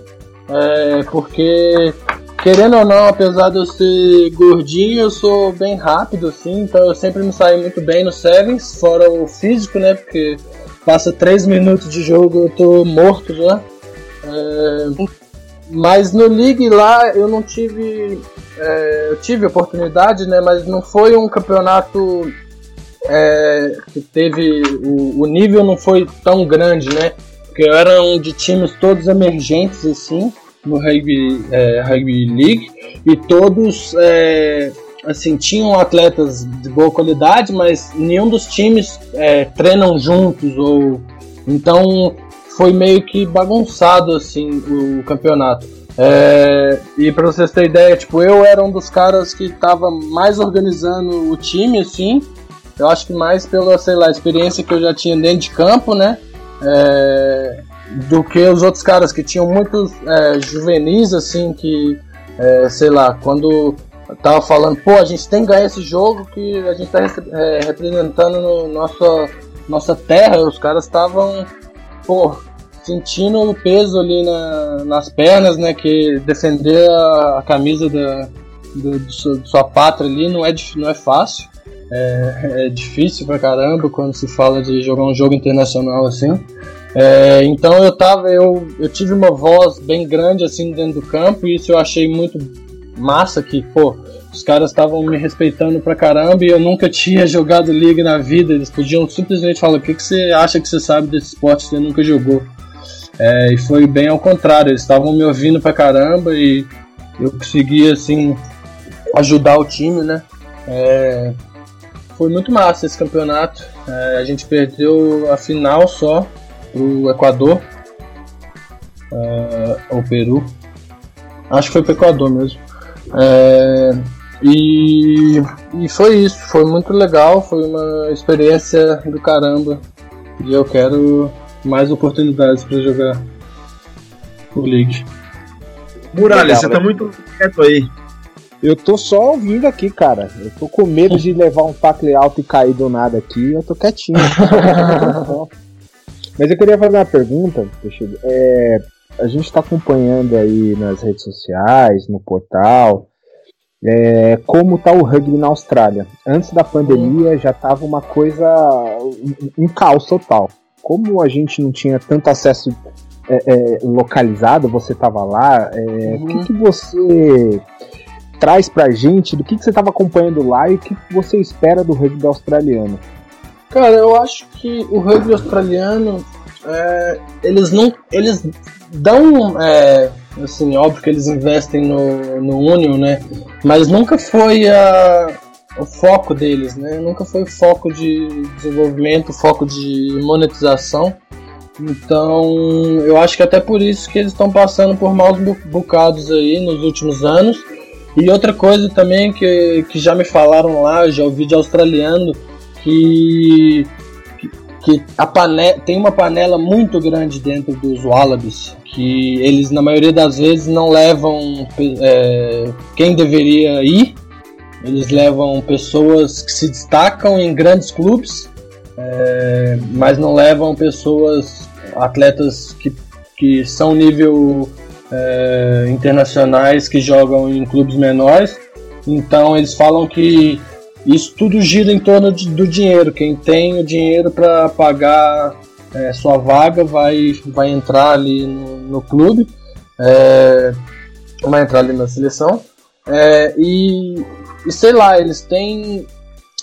é, porque querendo ou não, apesar de eu ser gordinho, eu sou bem rápido, assim, então eu sempre me saio muito bem no Sevens, fora o físico, né? Porque passa 3 minutos de jogo eu tô morto já. É, mas no League lá eu não tive é, eu tive oportunidade, né? Mas não foi um campeonato é, que teve. O, o, nível não foi tão grande, né? Porque eram de times todos emergentes, assim, no Rugby, é, rugby League, e todos. Assim, tinham atletas de boa qualidade, mas nenhum dos times é, treinam juntos ou então foi meio que bagunçado assim o campeonato. É, e para vocês terem ideia, tipo, eu era um dos caras que tava mais organizando o time, assim. Eu acho que mais pela, sei lá, experiência que eu já tinha dentro de campo, né? É, do que os outros caras que tinham muitos é, juvenis, assim, que, é, sei lá, quando tava falando, pô, a gente tem que ganhar esse jogo que a gente tá é, representando no nossa, nossa terra, os caras estavam, pô, sentindo o peso ali na, nas pernas, né? Que defender a, a camisa da, do, do sua, sua pátria ali não é, não é fácil. É, é, difícil pra caramba quando se fala de jogar um jogo internacional assim. É, então eu tava, eu, eu tive uma voz bem grande assim dentro do campo e isso eu achei muito massa que, pô, os caras estavam me respeitando pra caramba e eu nunca tinha jogado League na vida. Eles podiam simplesmente falar: o que, que você acha que você sabe desse esporte você nunca jogou? É, e foi bem ao contrário, eles estavam me ouvindo pra caramba e eu consegui, assim, ajudar o time, né? É, foi muito massa esse campeonato. É, a gente perdeu a final só pro Equador, uh, ou Peru. Acho que foi pro Equador mesmo. É, e, e foi isso, foi muito legal, foi uma experiência do caramba. E eu quero mais oportunidades para jogar o League.
Muralha, você tá muito quieto aí.
Eu tô só ouvindo aqui, cara. Eu tô com medo de levar um tackle alto e cair do nada aqui. Eu tô quietinho. Mas eu queria fazer uma pergunta, é, a gente está acompanhando aí nas redes sociais, no portal, é, como tá o rugby na Austrália. Antes da pandemia já tava uma coisa, um, um caos total. Como a gente não tinha tanto acesso é, é, localizado, você tava lá, é, uhum. o que, que você traz pra gente do que, que você estava acompanhando lá e o que, que você espera do rugby australiano?
Cara, eu acho que o rugby australiano, é, eles não. Eles dão. É, assim, óbvio que eles investem no, no Union, né? Mas nunca foi a, o foco deles, né? Nunca foi foco de desenvolvimento, foco de monetização. Então, eu acho que até por isso que eles estão passando por maus bocados aí nos últimos anos. E outra coisa também que, que já me falaram lá, já ouvi de australiano, que, que a panela, tem uma panela muito grande dentro dos Wallabies, que eles na maioria das vezes não levam é, quem deveria ir, eles levam pessoas que se destacam em grandes clubes, é, mas não levam pessoas, atletas que, que são nível é, internacionais que jogam em clubes menores. Então eles falam que isso tudo gira em torno de, do dinheiro. Quem tem o dinheiro para pagar é, sua vaga vai, vai entrar ali no, no clube, é, vai entrar ali na seleção. É, e, e sei lá, eles têm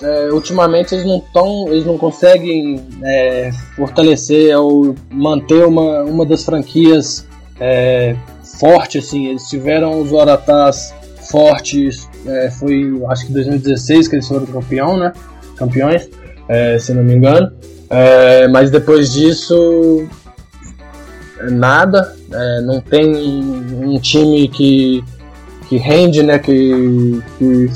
é, ultimamente eles não tão, eles não conseguem é, fortalecer ou manter uma, uma das franquias é, forte, assim. Eles tiveram os Waratahs fortes, é, foi acho que 2016 que eles foram campeão, né? Campeões, é, se não me engano. É, mas depois disso, nada. É, não tem um time que, que rende, né? Que, que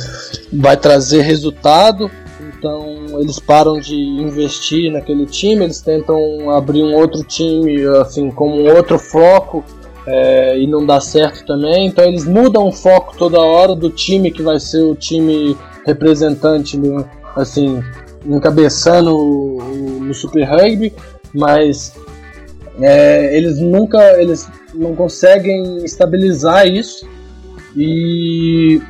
vai trazer resultado. Então eles param de investir naquele time, eles tentam abrir um outro time, assim, como um outro foco é, e não dá certo também. Então eles mudam o foco toda hora do time que vai ser o time representante, no, assim, encabeçando o, no Super Rugby, mas é, eles nunca eles não conseguem estabilizar isso e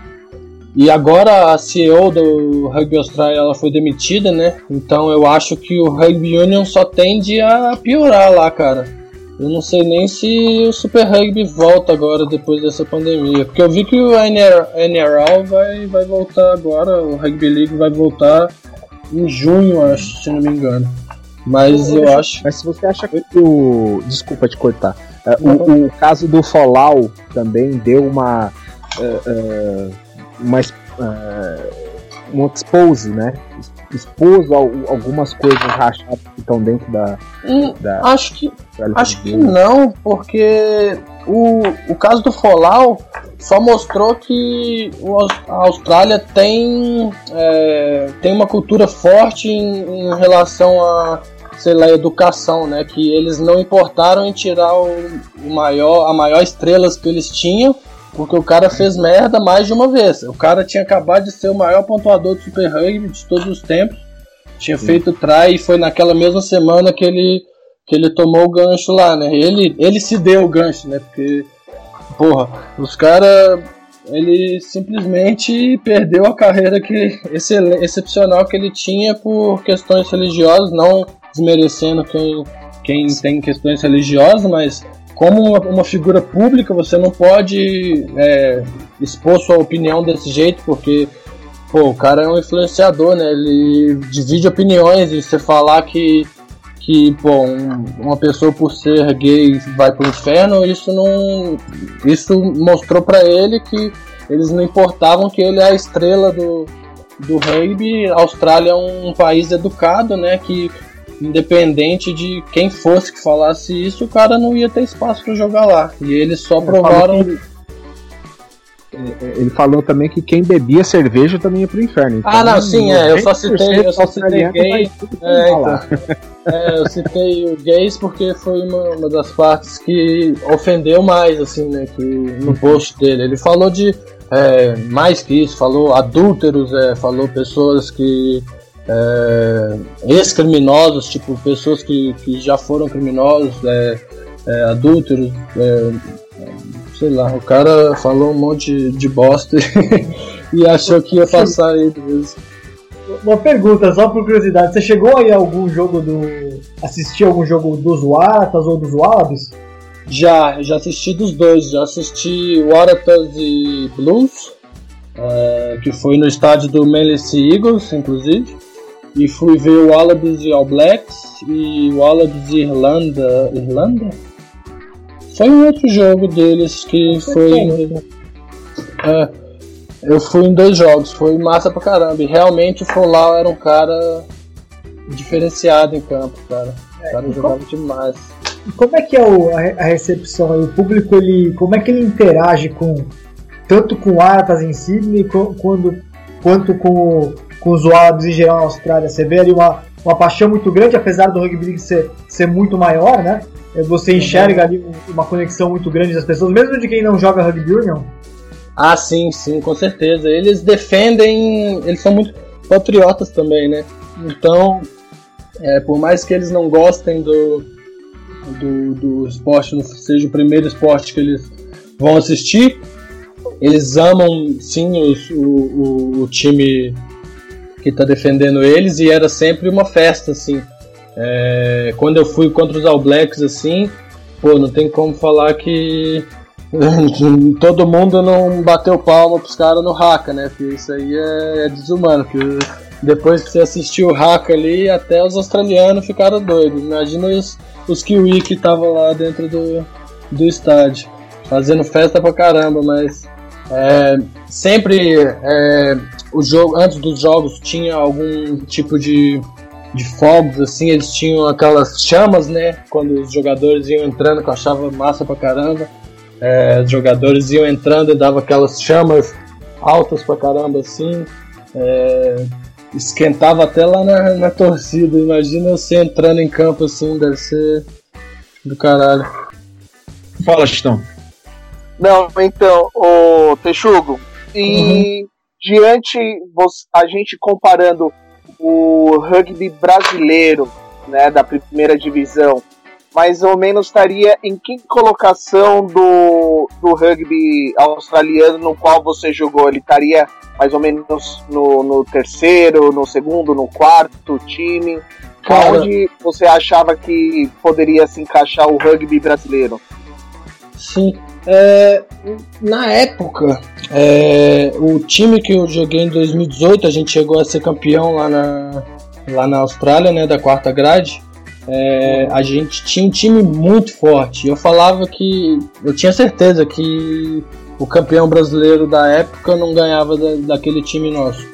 e agora a CEO do Rugby Austrália ela foi demitida, né? Então eu acho que o Rugby Union só tende a piorar lá, cara. Eu não sei nem se o Super Rugby volta agora depois dessa pandemia. Porque eu vi que o NRL vai, vai voltar agora, o Rugby League vai voltar em junho, acho, se não me engano. Mas eu acho.
Mas se você acha que o. Desculpa te cortar. Uh, o, o, caso do Fallout também deu uma. Uh, uh, uma. um expose, né? Expôs algumas coisas rachadas que estão dentro da,
hum, da. Acho que. Acho que não, porque o, o caso do Fallout só mostrou que a Austrália tem, é, tem uma cultura forte em, em, relação a, sei lá, educação, né? Que eles não importaram em tirar o, o maior, a maior estrelas que eles tinham porque o cara fez merda mais de uma vez. O cara tinha acabado de ser o maior pontuador do Super Rugby de todos os tempos. Tinha Sim. feito try e foi naquela mesma semana que ele, que ele tomou o gancho lá, né? Ele, ele se deu o gancho, né? Porque, porra, os caras. Ele simplesmente perdeu a carreira que excepcional que ele tinha por questões religiosas, não desmerecendo quem, quem tem questões religiosas, mas como uma, uma, figura pública, você não pode é, expor sua opinião desse jeito, porque pô, o cara é um influenciador, né? Ele divide opiniões e você falar que que pô, um, uma pessoa por ser gay vai pro inferno, isso não isso mostrou para ele que eles não importavam que ele é a estrela do, do rugby. A Austrália é um país educado, né, que independente de quem fosse que falasse isso, o cara não ia ter espaço para jogar lá. E eles só provaram
é, é, ele falou também que quem bebia cerveja também ia pro inferno.
Então, ah, não, sim, é. Eu só citei, eu só citei gay. É, então, é, eu citei o gays porque foi uma, uma das partes que ofendeu mais, assim, né? Que, no post dele. Ele falou de é, mais que isso, falou adúlteros, é, falou pessoas que. É, ex-criminosos, tipo, pessoas que, que já foram criminosos, é, é, adúlteros, é, sei lá, o cara falou um monte de bosta e achou que ia passar aí mesmo.
Uma pergunta, só por curiosidade, você chegou aí a algum jogo do. assistir algum jogo dos Waratahs ou dos Wallabies?
Já, já assisti dos dois, já assisti Waratahs e Blues, é, que foi no estádio do Manly Eagles, inclusive, e fui ver o Wallabies e All Blacks e o Wallabies e Irlanda. Irlanda? Foi um outro jogo deles que foi. É, eu fui em dois jogos, foi massa pra caramba. E realmente o Folau era um cara diferenciado em campo, cara. O cara é, jogava como, demais.
E como é que é o, a, a recepção aí? O público, ele, como é que ele interage com tanto com Atas em Sydney quando, quanto com, com os Wallabies em geral na Austrália? Você vê ali uma, uma paixão muito grande, apesar do rugby ser, ser muito maior, né? É, você enxerga ali uma conexão muito grande das pessoas, mesmo de quem não joga rugby union?
Ah, sim, sim, com certeza. Eles defendem, eles são muito patriotas também, né? Então, é, por mais que eles não gostem do, do, do esporte, não seja o primeiro esporte que eles vão assistir, eles amam sim os, o, o, o time que está defendendo eles e era sempre uma festa, assim. É, quando eu fui contra os All Blacks, assim, pô, não tem como falar que todo mundo não bateu palma pros caras no Haka, né? Porque isso aí é, é desumano. Que depois que você assistiu o Haka ali, até os australianos ficaram doidos. Imagina os, os Kiwi que estavam lá dentro do, do estádio, fazendo festa pra caramba, mas é, sempre é, o jogo, antes dos jogos tinha algum tipo de de fogos, assim, eles tinham aquelas chamas, né? Quando os jogadores iam entrando, que eu achava massa pra caramba. É, os jogadores iam entrando e dava aquelas chamas altas pra caramba, assim. É, esquentava até lá na, na torcida. Imagina você entrando em campo assim, deve ser do caralho.
Fala, Chitão.
Não, então, o Texugo, e uhum. Diante a gente comparando o rugby brasileiro, né, da primeira divisão, mais ou menos estaria em que colocação do, do rugby australiano no qual você jogou? Ele estaria mais ou menos no, no terceiro, no segundo, no quarto time? Cara, Onde você achava que poderia se encaixar o rugby brasileiro?
Sim, é, na época, é, o time que eu joguei em 2018, a gente chegou a ser campeão lá na, lá na Austrália, né, da quarta grade. É, a gente tinha um time muito forte. Eu falava que eu tinha certeza que o campeão brasileiro da época não ganhava da, daquele time nosso,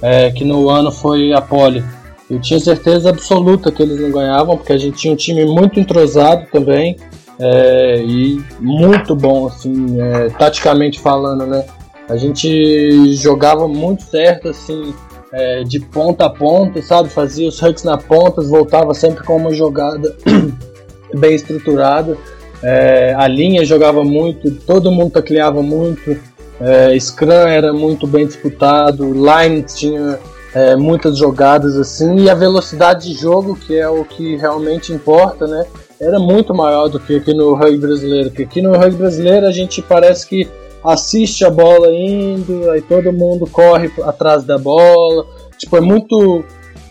é, que no ano foi a Poli. Eu tinha certeza absoluta que eles não ganhavam, porque a gente tinha um time muito entrosado também é, e muito bom, assim, é, taticamente falando, né? A gente jogava muito certo, assim, é, de ponta a ponta, sabe? Fazia os hucks na ponta, voltava sempre com uma jogada bem estruturada. É, a linha jogava muito, todo mundo tacleava muito, é, Scrum era muito bem disputado, Line tinha é, muitas jogadas assim, e a velocidade de jogo, que é o que realmente importa, né? Era muito maior do que aqui no rugby brasileiro. Porque aqui no rugby brasileiro a gente parece que assiste a bola indo, aí todo mundo corre atrás da bola. Tipo, é muito,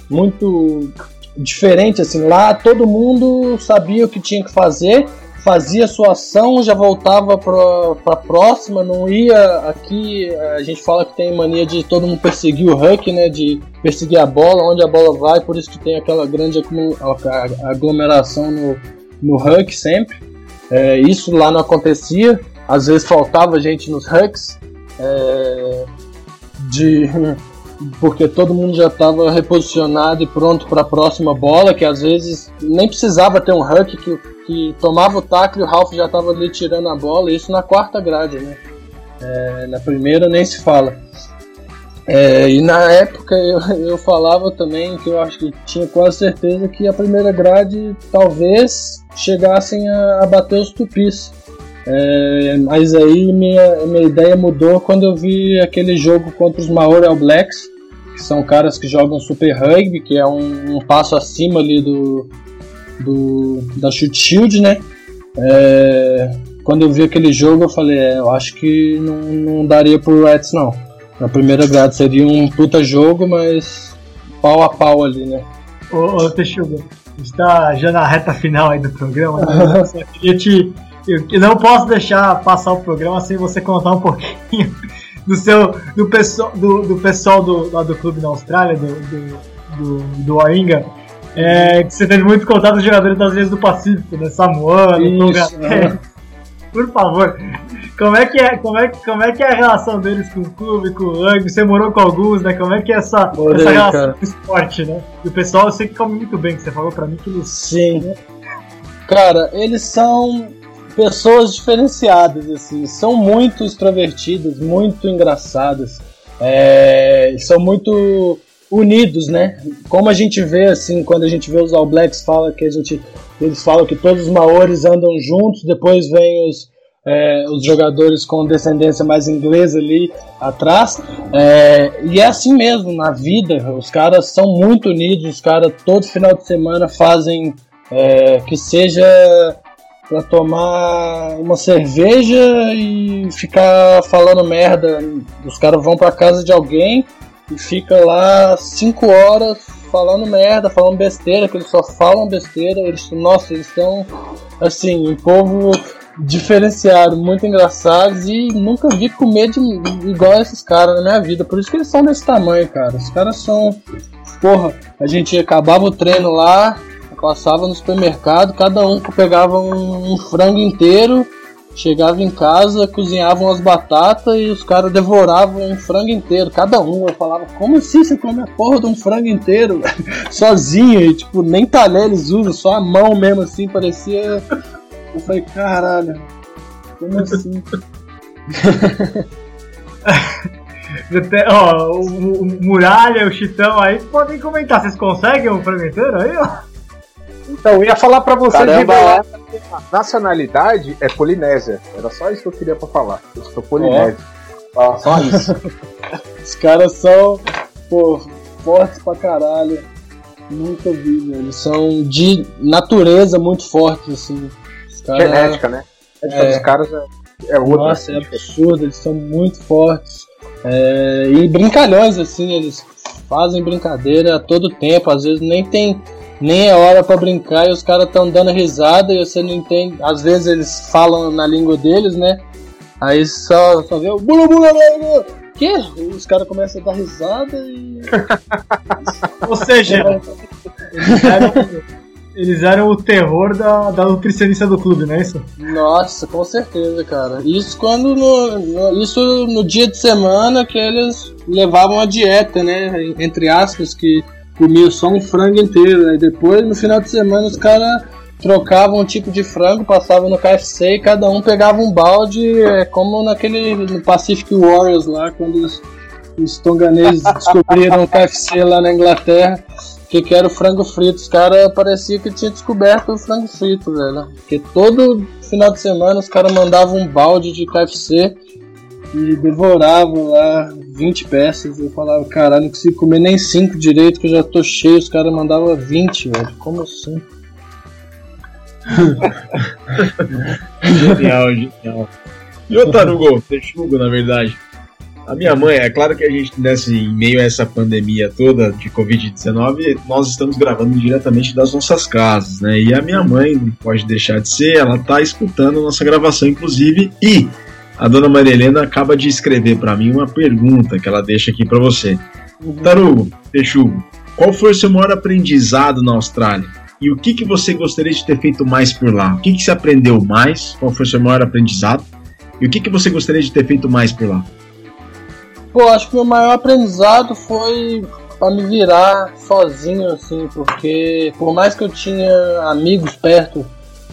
muito diferente assim. Lá todo mundo sabia o que tinha que fazer, fazia sua ação, já voltava para a próxima, não ia aqui. A gente fala que tem mania de todo mundo perseguir o Huck, né? De perseguir a bola, onde a bola vai, por isso que tem aquela grande aglomeração no, no Huck sempre. É, isso lá não acontecia, às vezes faltava gente nos Hucks. É, de porque todo mundo já estava reposicionado e pronto para a próxima bola, que às vezes nem precisava ter um Huck que, que tomava o tackle e o Ralph já estava ali tirando a bola, isso na quarta grade, né? É, na primeira nem se fala. É, e na época eu, eu falava também que eu acho que tinha quase certeza que a primeira grade talvez chegassem a, a bater os tupis. É, mas aí minha, minha ideia mudou quando eu vi aquele jogo contra os Maori All Blacks, que são caras que jogam Super Rugby, que é um, um passo acima ali do, do da Shoot Shield, né? É, quando eu vi aquele jogo eu falei, é, eu acho que não, não daria pro Reds não. Na primeira grade seria um puta jogo, mas pau a pau ali, né?
Ô, ô Texuga, está já na reta final aí do programa, né? só queria te eu não posso deixar passar o programa sem você contar um pouquinho do seu do pessoal do, do pessoal do, lá do clube na Austrália, do, do, do, do é, que você teve muito contato com jogadores das vezes do Pacífico, né? Samuano, Tonga. Por favor, como é que é, como é, como é que é a relação deles com o clube, com o rugby? Você morou com alguns, né? Como é que é essa, Morei, essa relação cara. com o esporte, né? E o pessoal eu sei que come muito bem, que você falou pra mim que eles.
Sim. Né? Cara, eles são pessoas diferenciadas, assim, são muito extrovertidas, muito engraçadas, é, são muito unidos, né? Como a gente vê, assim, quando a gente vê os All Blacks, fala que a gente, eles falam que todos os maores andam juntos, depois vem os, é, os jogadores com descendência mais inglesa ali atrás. É, e é assim mesmo na vida, os caras são muito unidos, os caras todo final de semana fazem é, que seja para tomar uma cerveja e ficar falando merda. Os caras vão para casa de alguém e fica lá cinco horas falando merda, falando besteira, que eles só falam besteira. Eles, nossa, eles são assim, um povo diferenciado, muito engraçados e nunca vi comer de, igual esses caras na minha vida. Por isso que eles são desse tamanho, cara. Os caras são. Porra, a gente acabava o treino lá, Passava no supermercado, cada um pegava um, um frango inteiro, chegava em casa, cozinhavam as batatas e os caras devoravam um frango inteiro, cada um. Eu falava, como assim você come a porra de um frango inteiro? Sozinho, e tipo, nem talher eles usam, só a mão mesmo assim, parecia. Eu falei, caralho, como assim?
ó, o, o, Muralha, o Chitão aí podem comentar. Vocês conseguem um frango inteiro aí, ó?
Então, eu ia falar pra você Caramba, de a nacionalidade é Polinésia. Era só isso que eu queria pra falar. Eu sou Polinésia.
Oh. Só isso. Os caras são, pô, fortes pra caralho. Nunca vi, velho. Eles são de natureza muito fortes, assim.
Cara... Genética, né? A genética é... dos caras é, é outra.
Nossa, é absurdo. Eles são muito fortes. É... E brincalhões, assim, eles fazem brincadeira a todo tempo. Às vezes nem tem nem é hora para brincar e os caras estão dando risada e você não entende. Às vezes eles falam na língua deles, né? Aí só, só vê o bula bula bula. Que? Os caras começam a dar risada e.
Ou seja, eles eram, eles eram o terror da, da nutricionista do clube, não é isso?
Nossa, com certeza, cara. Isso quando no, no, isso no dia de semana que eles levavam a dieta, né? Entre aspas, que comia só um frango inteiro. Aí depois, no final de semana, os caras trocavam um tipo de frango, passavam no KFC e cada um pegava um balde, é, como naquele no Pacific Warriors lá, quando os, os tonganeses descobriram o KFC lá na Inglaterra, que, que era o frango frito. Os caras parecia que tinha descoberto o frango frito, velho. Porque todo final de semana os caras mandavam um balde de KFC e devoravam lá 20 peças. Eu falava, caralho, não consigo comer nem 5 direito, que eu já tô cheio. Os caras mandavam 20, velho. Como assim?
genial, genial. E o Tarugo? Texugo, na verdade. A minha mãe, é claro que a gente, nesse, em meio a essa pandemia toda de Covid-19, nós estamos gravando diretamente das nossas casas, né? E a minha mãe não pode deixar de ser, ela tá escutando nossa gravação, inclusive, e a dona Maria Helena acaba de escrever para mim uma pergunta que ela deixa aqui para você. Tarugo, Peixugo, qual foi o seu maior aprendizado na Austrália? E o que, que você gostaria de ter feito mais por lá? O que, que você aprendeu mais? Qual foi o seu maior aprendizado? E o que, que você gostaria de ter feito mais por lá?
Pô, acho que meu maior aprendizado foi para me virar sozinho, assim, porque por mais que eu tinha amigos perto,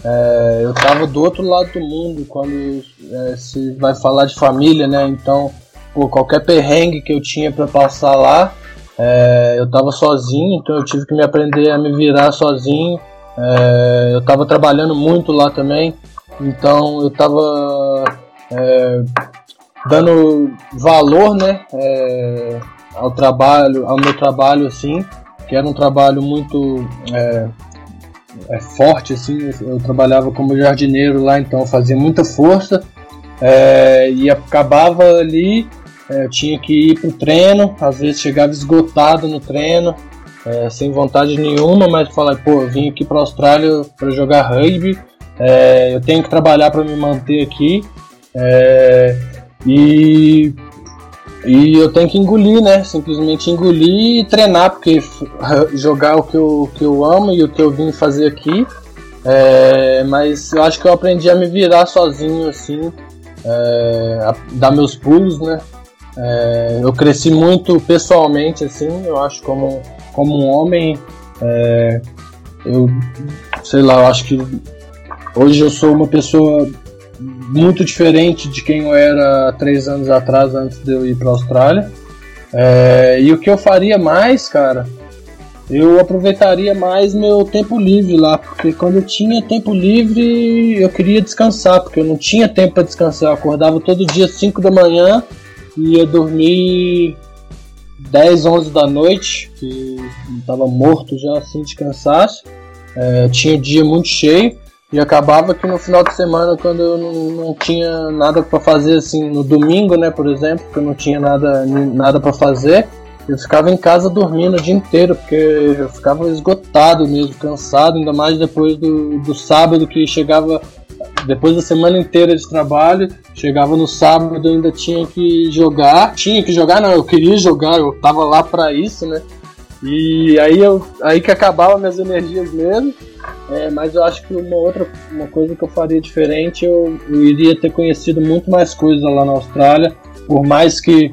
é, eu tava do outro lado do mundo quando é, se vai falar de família, né? Então, por qualquer perrengue que eu tinha para passar lá, é, eu tava sozinho, então eu tive que me aprender a me virar sozinho. É, eu tava trabalhando muito lá também, então eu tava é, dando valor, né, é, ao trabalho, ao meu trabalho, assim, que era um trabalho muito é, forte, assim, eu trabalhava como jardineiro lá, então fazia muita força é, e acabava ali, é, eu tinha que ir pro treino, às vezes chegava esgotado no treino, é, sem vontade nenhuma, mas falei, pô, eu vim aqui para Austrália para jogar rugby, é, eu tenho que trabalhar para me manter aqui. É, e, e eu tenho que engolir, né? Simplesmente engolir e treinar, porque jogar o que eu, que eu amo e o que eu vim fazer aqui. É, mas eu acho que eu aprendi a me virar sozinho, assim, é, a dar meus pulos, né? É, eu cresci muito pessoalmente, assim, eu acho como, como um homem. É, eu sei lá, eu acho que hoje eu sou uma pessoa muito diferente de quem eu era três anos atrás, antes de eu ir para a Austrália. É, e o que eu faria mais, cara, eu aproveitaria mais meu tempo livre lá, porque quando eu tinha tempo livre eu queria descansar, porque eu não tinha tempo para descansar. Eu acordava todo dia 5 da manhã e ia dormir 10, 11 da noite, que estava morto já assim de cansaço. É, tinha o dia muito cheio. E acabava que no final de semana, quando eu não, não tinha nada para fazer, assim, no domingo, né, por exemplo, que eu não tinha nada, nada para fazer, eu ficava em casa dormindo o dia inteiro, porque eu ficava esgotado mesmo, cansado, ainda mais depois do, do sábado que chegava, depois da semana inteira de trabalho, chegava no sábado ainda tinha que jogar, tinha que jogar, não, eu queria jogar, eu tava lá para isso, né, e aí, eu, aí que acabava minhas energias mesmo. É, mas eu acho que uma outra uma coisa que eu faria diferente, eu, eu iria ter conhecido muito mais coisas lá na Austrália. Por mais que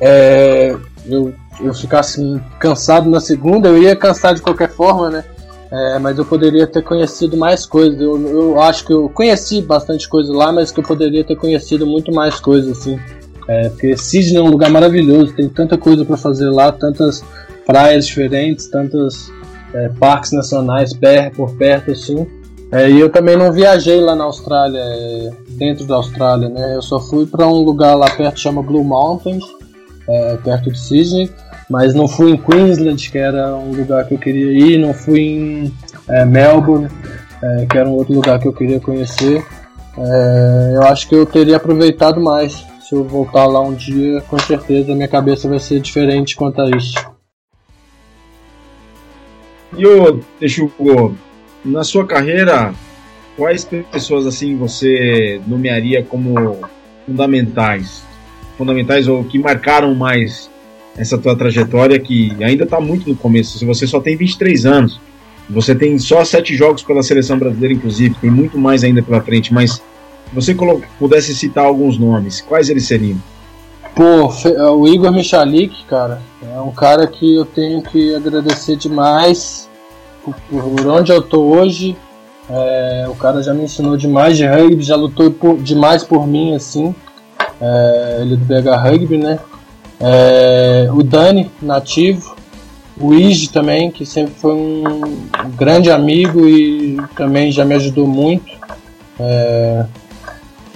é, eu, eu ficasse cansado na segunda, eu ia cansar de qualquer forma, né? É, mas eu poderia ter conhecido mais coisas. Eu, eu acho que eu conheci bastante coisa lá, mas que eu poderia ter conhecido muito mais coisas, assim. É, porque Sydney é um lugar maravilhoso, tem tanta coisa para fazer lá, tantas praias diferentes, tantos é, parques nacionais perto, por perto assim. É, e eu também não viajei lá na Austrália, é, dentro da Austrália, né? Eu só fui para um lugar lá perto chama Blue Mountains, é, perto de Sydney, mas não fui em Queensland, que era um lugar que eu queria ir, não fui em é, Melbourne, é, que era um outro lugar que eu queria conhecer. eu acho que eu teria aproveitado mais se eu voltar lá um dia, com certeza minha cabeça vai ser diferente quanto a isso.
E o Texugo, na sua carreira, quais pessoas assim você nomearia como fundamentais? Fundamentais ou que marcaram mais essa tua trajetória que ainda está muito no começo. Se você só tem 23 anos, você tem só sete jogos pela seleção brasileira, inclusive, tem muito mais ainda pela frente. Mas se você pudesse citar alguns nomes, quais eles seriam?
Pô, o Igor Michalik, cara, é um cara que eu tenho que agradecer demais por, por onde eu tô hoje. É, o cara já me ensinou demais de rugby, já lutou por, demais por mim, assim. É, ele é do BH Rugby, né? É, o Dani, nativo. O Ige também, que sempre foi um grande amigo e também já me ajudou muito. É,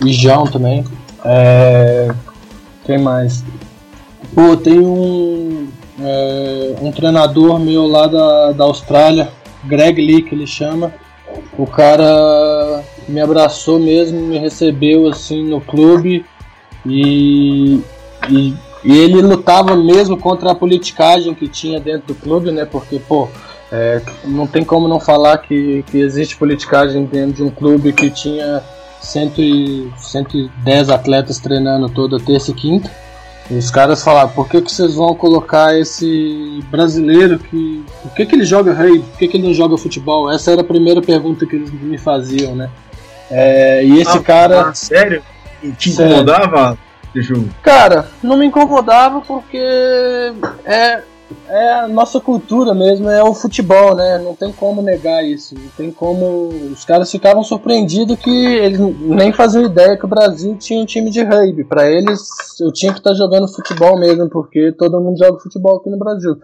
Ijão também. É, quem mais? Pô, tem um, é, um treinador meu lá da, da Austrália, Greg Lee, que ele chama. O cara me abraçou mesmo, me recebeu assim no clube e e, e, ele lutava mesmo contra a politicagem que tinha dentro do clube, né? Porque, pô, é, não tem como não falar que, que existe politicagem dentro de um clube que tinha 110 atletas treinando toda terça e quinta. E os caras falaram, por que, que vocês vão colocar esse brasileiro que. Por que, que ele joga rei? Por que, que ele não joga futebol? Essa era a primeira pergunta que eles me faziam, né? É, e esse ah, cara.
Ah, sério? E te incomodava?
Cara, não me incomodava porque é, é a nossa cultura mesmo, é o futebol, né? Não tem como negar isso. Não tem como. Os caras ficavam surpreendidos que eles nem faziam ideia que o Brasil tinha um time de rugby. Para eles, eu tinha que estar jogando futebol mesmo, porque todo mundo joga futebol aqui no Brasil.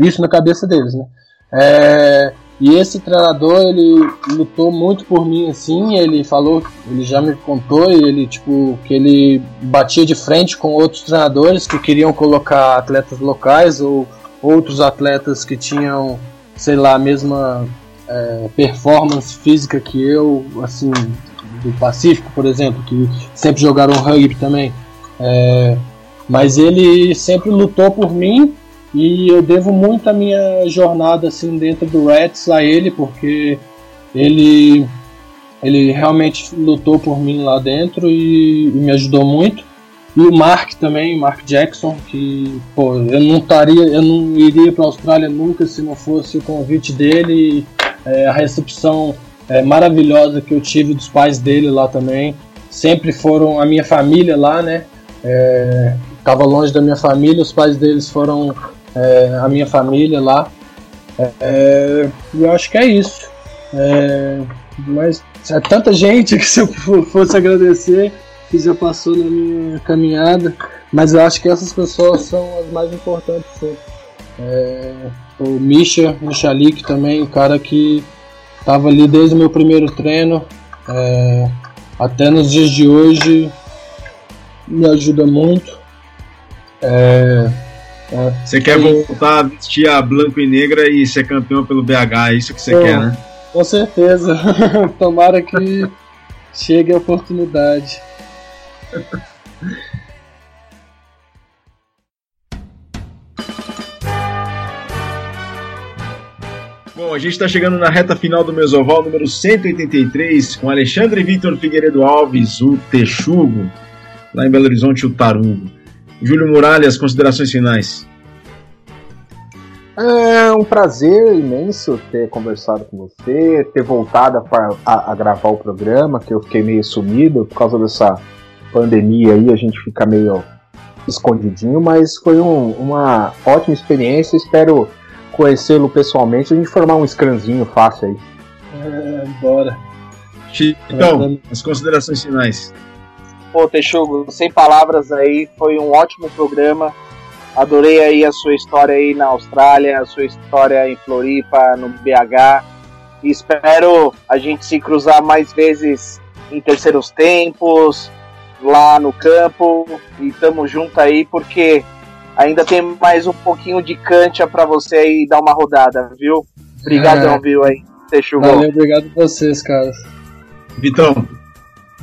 Isso na cabeça deles, né? É, e esse treinador, ele lutou muito por mim, assim, ele falou, ele já me contou, ele, tipo, que ele batia de frente com outros treinadores que queriam colocar atletas locais ou outros atletas que tinham, sei lá, a mesma é, performance física que eu, assim, do Pacífico, por exemplo, que sempre jogaram rugby também. É, mas ele sempre lutou por mim e eu devo muito a minha jornada assim dentro do Reds a ele, porque ele ele realmente lutou por mim lá dentro e, e me ajudou muito. E o Mark também, Mark Jackson, que pô, eu não estaria, eu não iria para a Austrália nunca se não fosse o convite dele, é, a recepção é, maravilhosa que eu tive dos pais dele lá também. Sempre foram a minha família lá, né? É, tava longe da minha família, os pais deles foram é, a minha família lá. É, eu acho que é isso. É, mas é tanta gente que se eu fosse agradecer, que já passou na minha caminhada, mas eu acho que essas pessoas são as mais importantes. É, o Misha Michalik também, o cara que estava ali desde o meu primeiro treino é, até nos dias de hoje, me ajuda muito.
É, é, você quer voltar a vestir a branco e negra e ser campeão pelo BH, é isso que você quer, né?
Com certeza. Tomara que chegue a oportunidade.
Bom, a gente está chegando na reta final do Mesoval número 183 com Alexandre Vitor Figueiredo Alves, o Texugo, lá em Belo Horizonte, o Tarugo. Júlio Muralhas, considerações finais.
É um prazer imenso ter conversado com você, ter voltado a, a, a gravar o programa, que eu fiquei meio sumido por causa dessa pandemia aí a gente fica meio escondidinho, mas foi um, uma ótima experiência. Espero conhecê-lo pessoalmente e a gente formar um scrumzinho fácil aí.
É, bora.
Então, as considerações finais.
Pô, Texugo, sem palavras aí, foi um ótimo programa. Adorei aí a sua história aí na Austrália, a sua história em Floripa, no BH. E espero a gente se cruzar mais vezes em terceiros tempos, lá no campo e tamo junto aí porque ainda tem mais um pouquinho de cancha para você aí dar uma rodada, viu? Obrigadão, é. viu aí.
Deixa Valeu, obrigado a vocês, cara.
Vitão.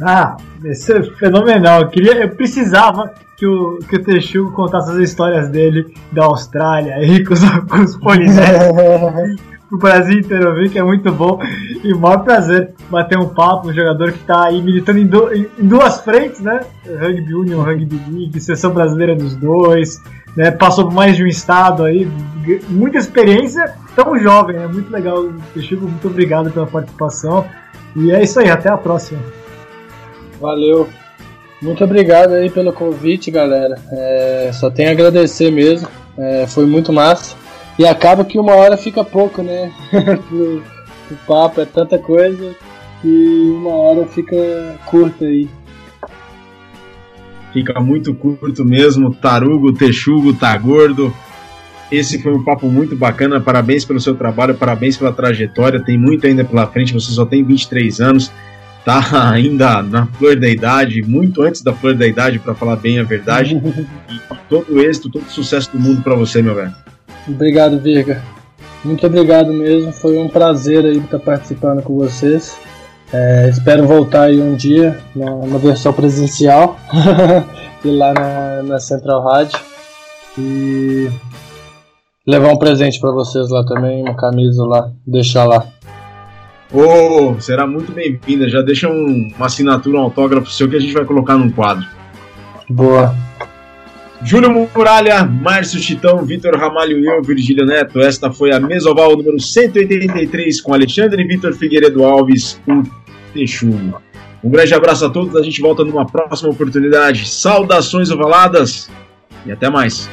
Ah, isso é fenomenal. Eu, queria, eu precisava que o, que o Texugo contasse as histórias dele da Austrália aí com os, com os polinésios. o Brasil inteiro ouvir, que é muito bom. E o maior prazer bater um papo, um jogador que está aí militando em, do, em, duas frentes, né? Rugby Union, Rugby League, seleção brasileira dos dois, né? Passou por mais de um estado aí, muita experiência, tão jovem, é né? muito legal. Chico, muito obrigado pela participação. E é isso aí, até a próxima.
Valeu. Muito obrigado aí pelo convite, galera. É, só tenho a agradecer mesmo. É, foi muito massa. E acaba que uma hora fica pouco, né? o, o papo é tanta coisa que uma hora fica curta aí.
Fica muito curto mesmo. Tarugo, Texugo, tá gordo. Esse foi um papo muito bacana. Parabéns pelo seu trabalho, parabéns pela trajetória. Tem muito ainda pela frente. Você só tem 23 anos, tá ainda na flor da idade, muito antes da flor da idade, para falar bem a verdade. e todo êxito, todo sucesso do mundo para você, meu velho.
Obrigado, Virga. Muito obrigado mesmo. Foi um prazer aí estar participando com vocês. É, espero voltar aí um dia na, na versão presencial e lá na, na Central Rádio e levar um presente para vocês lá também, uma camisa lá, deixar lá.
Oh, será muito bem-vinda. Já deixa um, uma assinatura, um autógrafo seu que a gente vai colocar num quadro.
Boa.
Júlio Muralha, Márcio Chitão, Vitor Ramalho e eu, Virgílio Neto. Esta foi a Mesoval número 183 com Alexandre Vitor Figueiredo Alves, o Texugo. Um grande abraço a todos, a gente volta numa próxima oportunidade. Saudações ovaladas e até mais.